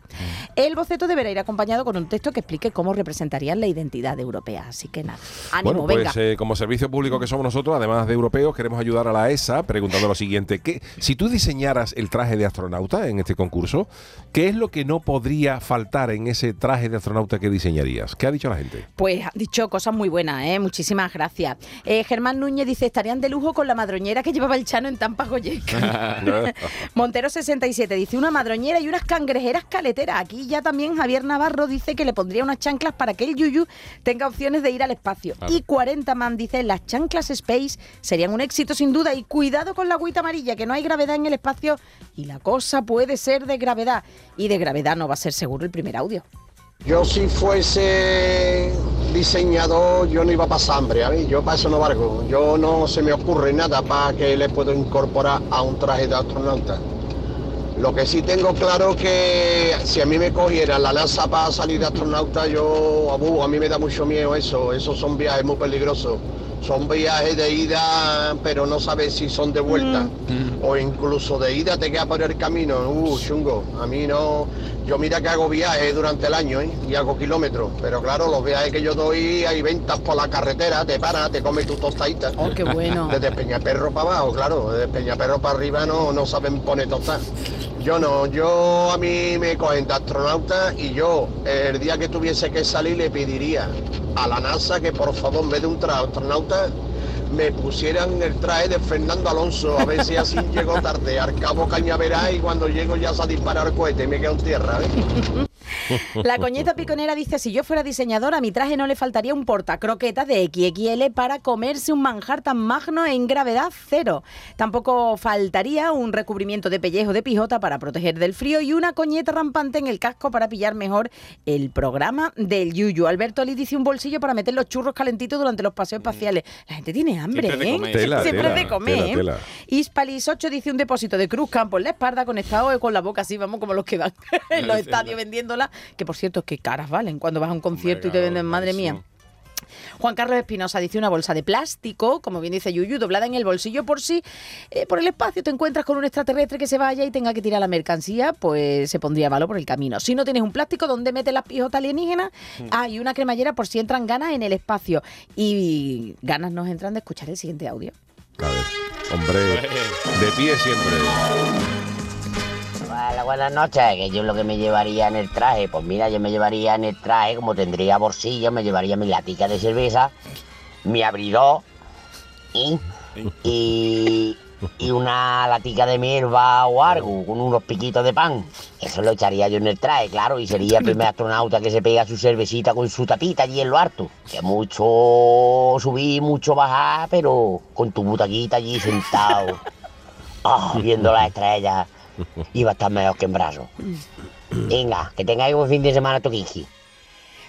El boceto deberá ir acompañado con un texto que explique cómo representarían la identidad europea. Así que nada, ánimo, bueno, venga. pues eh, como servicio público que somos nosotros, además de europeos, queremos ayudar a la ESA preguntando lo siguiente. ¿qué, si tú diseñaras el traje de astronauta en este concurso, ¿qué es lo que no podría faltar en ese traje de astronauta que diseñarías? ¿Qué ha dicho la gente? Pues han dicho cosas muy buenas, ¿eh? Muchísimas gracias. Eh, Germán Núñez dice, estarían de lujo con la madroñera que llevaba el Chano en Tampa Goyeca. Montero 67 dice, una madroñera y unas cangrejeras caleteras. Aquí ya también Javier Navarro dice que le pondría unas chanclas para que el Yuyu tenga opciones de ir al espacio. Y 40 man dice, las chanclas Space serían un éxito sin duda. Y cuidado con la agüita amarilla, que no hay gravedad en el espacio y la cosa puede ser de gravedad. Y de gravedad no va a ser seguro el primer audio. Yo si fuese diseñador, yo no iba a pasar hambre, a mí, yo para eso no valgo. Yo no se me ocurre nada para que le puedo incorporar a un traje de astronauta. Lo que sí tengo claro que si a mí me cogiera la NASA para salir de astronauta, yo, abu, a mí me da mucho miedo eso. Esos son viajes muy peligrosos. Son viajes de ida, pero no sabes si son de vuelta. O incluso de ida te queda por el camino. Uh, chungo. A mí no. Yo mira que hago viajes durante el año, ¿eh? Y hago kilómetros. Pero claro, los viajes que yo doy, hay ventas por la carretera, te paras, te comes tu tostadita. Oh, qué bueno. Desde Peñaperro para abajo, claro. Desde Peñaperro para arriba no, no saben poner tostar. Yo no, yo a mí me cogen de astronauta y yo el día que tuviese que salir le pediría a la NASA que por favor en vez de un astronauta me pusieran el traje de Fernando Alonso a ver si así llego tarde al cabo y cuando llego ya se ha disparado el cohete y me quedo en tierra. ¿eh? La coñeta piconera dice, si yo fuera diseñadora, a mi traje no le faltaría un portacroquetas de XXL para comerse un manjar tan magno en gravedad cero. Tampoco faltaría un recubrimiento de pellejo de pijota para proteger del frío y una coñeta rampante en el casco para pillar mejor el programa del Yuyu. Alberto Lee dice un bolsillo para meter los churros calentitos durante los paseos espaciales. La gente tiene hambre, ¿eh? Tela, Siempre tela, de comer. tela, ¿eh? tela. Ispalis 8 dice un depósito de Cruz Campo en la espalda conectado con la boca así, vamos como los que van en los estadios vendiéndola, que por cierto, qué caras valen cuando vas a un concierto y te venden, madre mía. Juan Carlos Espinosa dice una bolsa de plástico, como bien dice Yuyu, doblada en el bolsillo por si eh, por el espacio te encuentras con un extraterrestre que se vaya y tenga que tirar la mercancía, pues se pondría malo por el camino. Si no tienes un plástico, ¿dónde metes las pijotas alienígenas? Ah, y una cremallera por si entran ganas en el espacio. Y ganas nos entran de escuchar el siguiente audio. A ver, hombre, de pie siempre. Hola, buenas noches, que yo lo que me llevaría en el traje, pues mira, yo me llevaría en el traje, como tendría bolsillo, me llevaría mi latica de cerveza, mi abridor y, y, y una latica de mierda o algo, con unos piquitos de pan. Eso lo echaría yo en el traje, claro, y sería el primer astronauta que se pega su cervecita con su tapita allí en lo harto. Que mucho subir, mucho bajar, pero con tu butaquita allí sentado, ah, viendo las estrellas. Iba a estar mejor que en brazo. Venga, que tengáis buen fin de semana, Toquiki.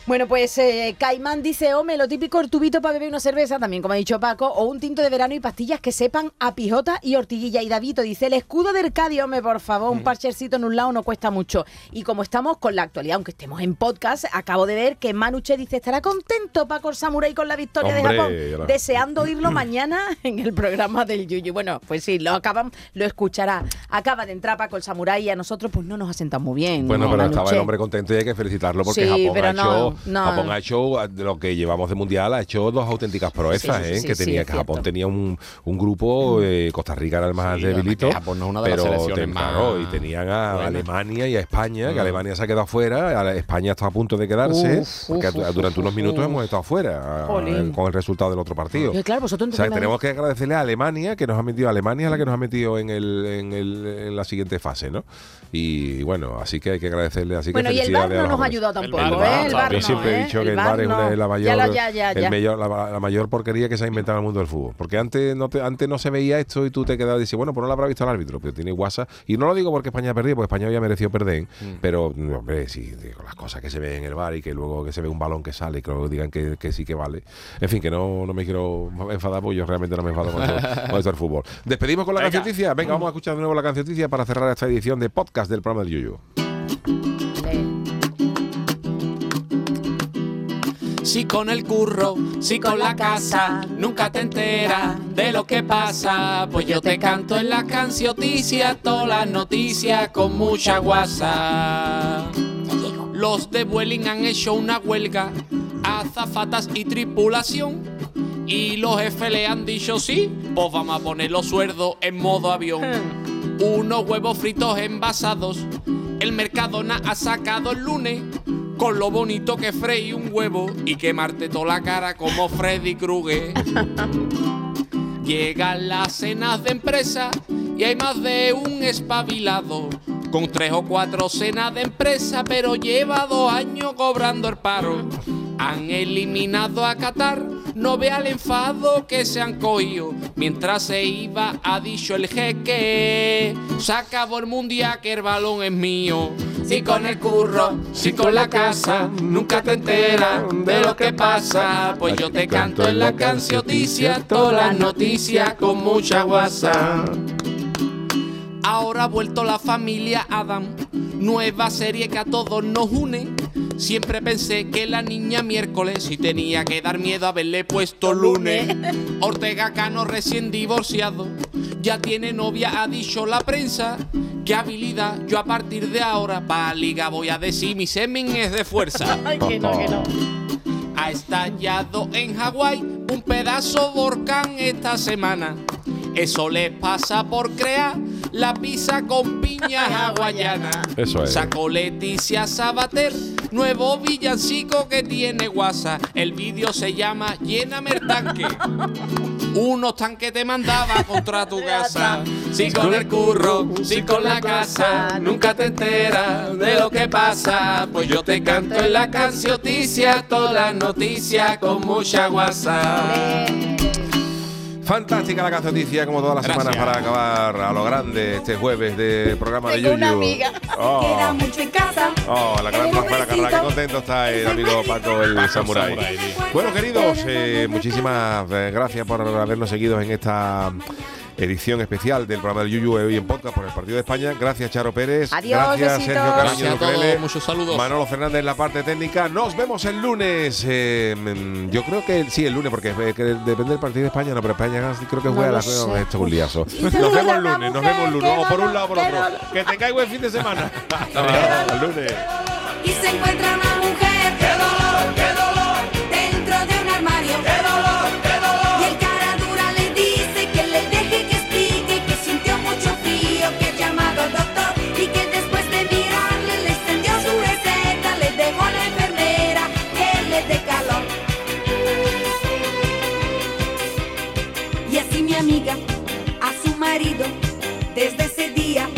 Bueno, pues eh, Caimán dice, hombre, lo típico el tubito para beber una cerveza, también como ha dicho Paco, o un tinto de verano y pastillas que sepan a pijota y ortiguilla. Y Davito dice, el escudo del Cádiz, hombre, por favor, un parchercito en un lado no cuesta mucho. Y como estamos con la actualidad, aunque estemos en podcast, acabo de ver que Manuche dice, estará contento Paco el Samurai con la victoria Hombre, de Japón, deseando oírlo mañana en el programa del Yuyu. Bueno, pues sí, lo acaban, lo escuchará. Acaba de entrar Paco el Samurai y a nosotros pues no nos ha sentado muy bien. Bueno, ¿no, pero estaba el hombre contento y hay que felicitarlo porque Sí, Japón, pero ha no, no. Japón ha hecho de lo que llevamos de mundial, ha hecho dos auténticas proezas, Sí, sí, ¿eh? sí, que sí, tenía que Japón cierto. tenía un, un grupo, eh, Costa Rica era el más debilito, que Japón no es una de las pero selecciones te- más claro, y tenían a. Alemania y a España, que Mm. Alemania se ha quedado fuera, a- España está a punto de quedarse, Uf, porque uf, durante uf, unos minutos uf. hemos estado fuera a- Jolín. con el resultado del otro partido. Eh, claro, vosotros O sea, entonces tenemos que agradecerle a Alemania que nos ha metido, Alemania es la que nos ha metido en, el, en, el- en la siguiente fase, ¿no? Y bueno, así que hay que agradecerle. Así Bueno, que y el a no nos ha ayudado tampoco, El ¿eh? El Yo siempre he ¿eh? dicho que el VAR es una la mayor, Ya, la- ya, ya, el ya. mayor- la, la mayor porquería que se ha inventado en el mundo del fútbol. Porque antes no, te- antes no se veía esto y tú te quedabas y dices, bueno, pues no lo habrá visto el árbitro, pero tiene WhatsApp. Y no lo digo porque España ha perdido, porque España había merecido perder, Mm. pero, no, hombre, sí, digo, las cosas que se ven en el bar y que luego que se ve un balón que sale y que luego digan que, que sí que vale. En fin, que no, no me quiero enfadar porque yo realmente no me enfado con esto, con esto del fútbol. Despedimos con la Venga. cancioticia. Venga, vamos a escuchar de nuevo la cancioticia para cerrar esta edición de podcast del programa del Yuyu. Si con el curro, si con la casa, nunca te enteras de lo que pasa. Pues yo te canto en las cancioticias, todas las noticias con mucha guasa. Los de Vueling han hecho una huelga, azafatas y tripulación. Y los jefes le han dicho sí, pues vamos a poner los sueldos en modo avión. Unos huevos fritos envasados, el Mercadona ha sacado el lunes. Con lo bonito que freí un huevo y quemarte toda la cara como Freddy Krueger. Llegan las cenas de empresa y hay más de un espabilado. Con tres o cuatro cenas de empresa, pero lleva dos años cobrando el paro. Han eliminado a Qatar, no vea el enfado que se han cogido. Mientras se iba, ha dicho el jeque: Se acabó el mundial, que el balón es mío. Si con el curro, si con la casa, nunca te enteras de lo que pasa. Pues yo te canto en la cancioticia, todas las noticias con mucha guasa. Ahora ha vuelto la familia Adam, nueva serie que a todos nos une. Siempre pensé que la niña miércoles y tenía que dar miedo haberle puesto lunes. Ortega Cano recién divorciado, ya tiene novia, ha dicho la prensa. Qué habilidad, yo a partir de ahora pa' liga voy a decir mi semen es de fuerza. Ay, que no, que no. Ha estallado en Hawái un pedazo volcán esta semana. Eso les pasa por crear la pizza con piña hawaiana. Eso es. Sacó Leticia Sabater, nuevo villancico que tiene WhatsApp. El vídeo se llama Lléname el tanque. Unos tanques te mandaba contra tu casa. Si con el curro, si con la casa, nunca te enteras de lo que pasa. Pues yo te canto en la cancioticia, todas las noticias con mucha guasa. Fantástica la cancioticia, como todas las Gracias. semanas, para acabar a lo grande este jueves de programa de Yuyu. una amiga. Oh. Queda mucho en casa. Oh, la gran Rafaela Carrá, qué contento está el amigo Paco el Samurai. Bueno, queridos, eh, muchísimas eh, gracias por habernos seguido en esta edición especial del programa del Yuyu hoy en podcast por el Partido de España. Gracias, Charo Pérez. Adiós, gracias, besitos. Sergio Caraño Gracias a todos, muchos saludos. Manolo Fernández en la parte técnica. Nos vemos el lunes. Eh, yo creo que sí, el lunes, porque eh, que depende del Partido de España, no, pero España creo que No juega a lo las no, esto es un liazo. Nos vemos el lunes, nos vemos el lunes. Vamos por no, un lado o por otro. no. Que tengáis buen fin de semana. Hasta el lunes. Y se encuentran a Desde ese día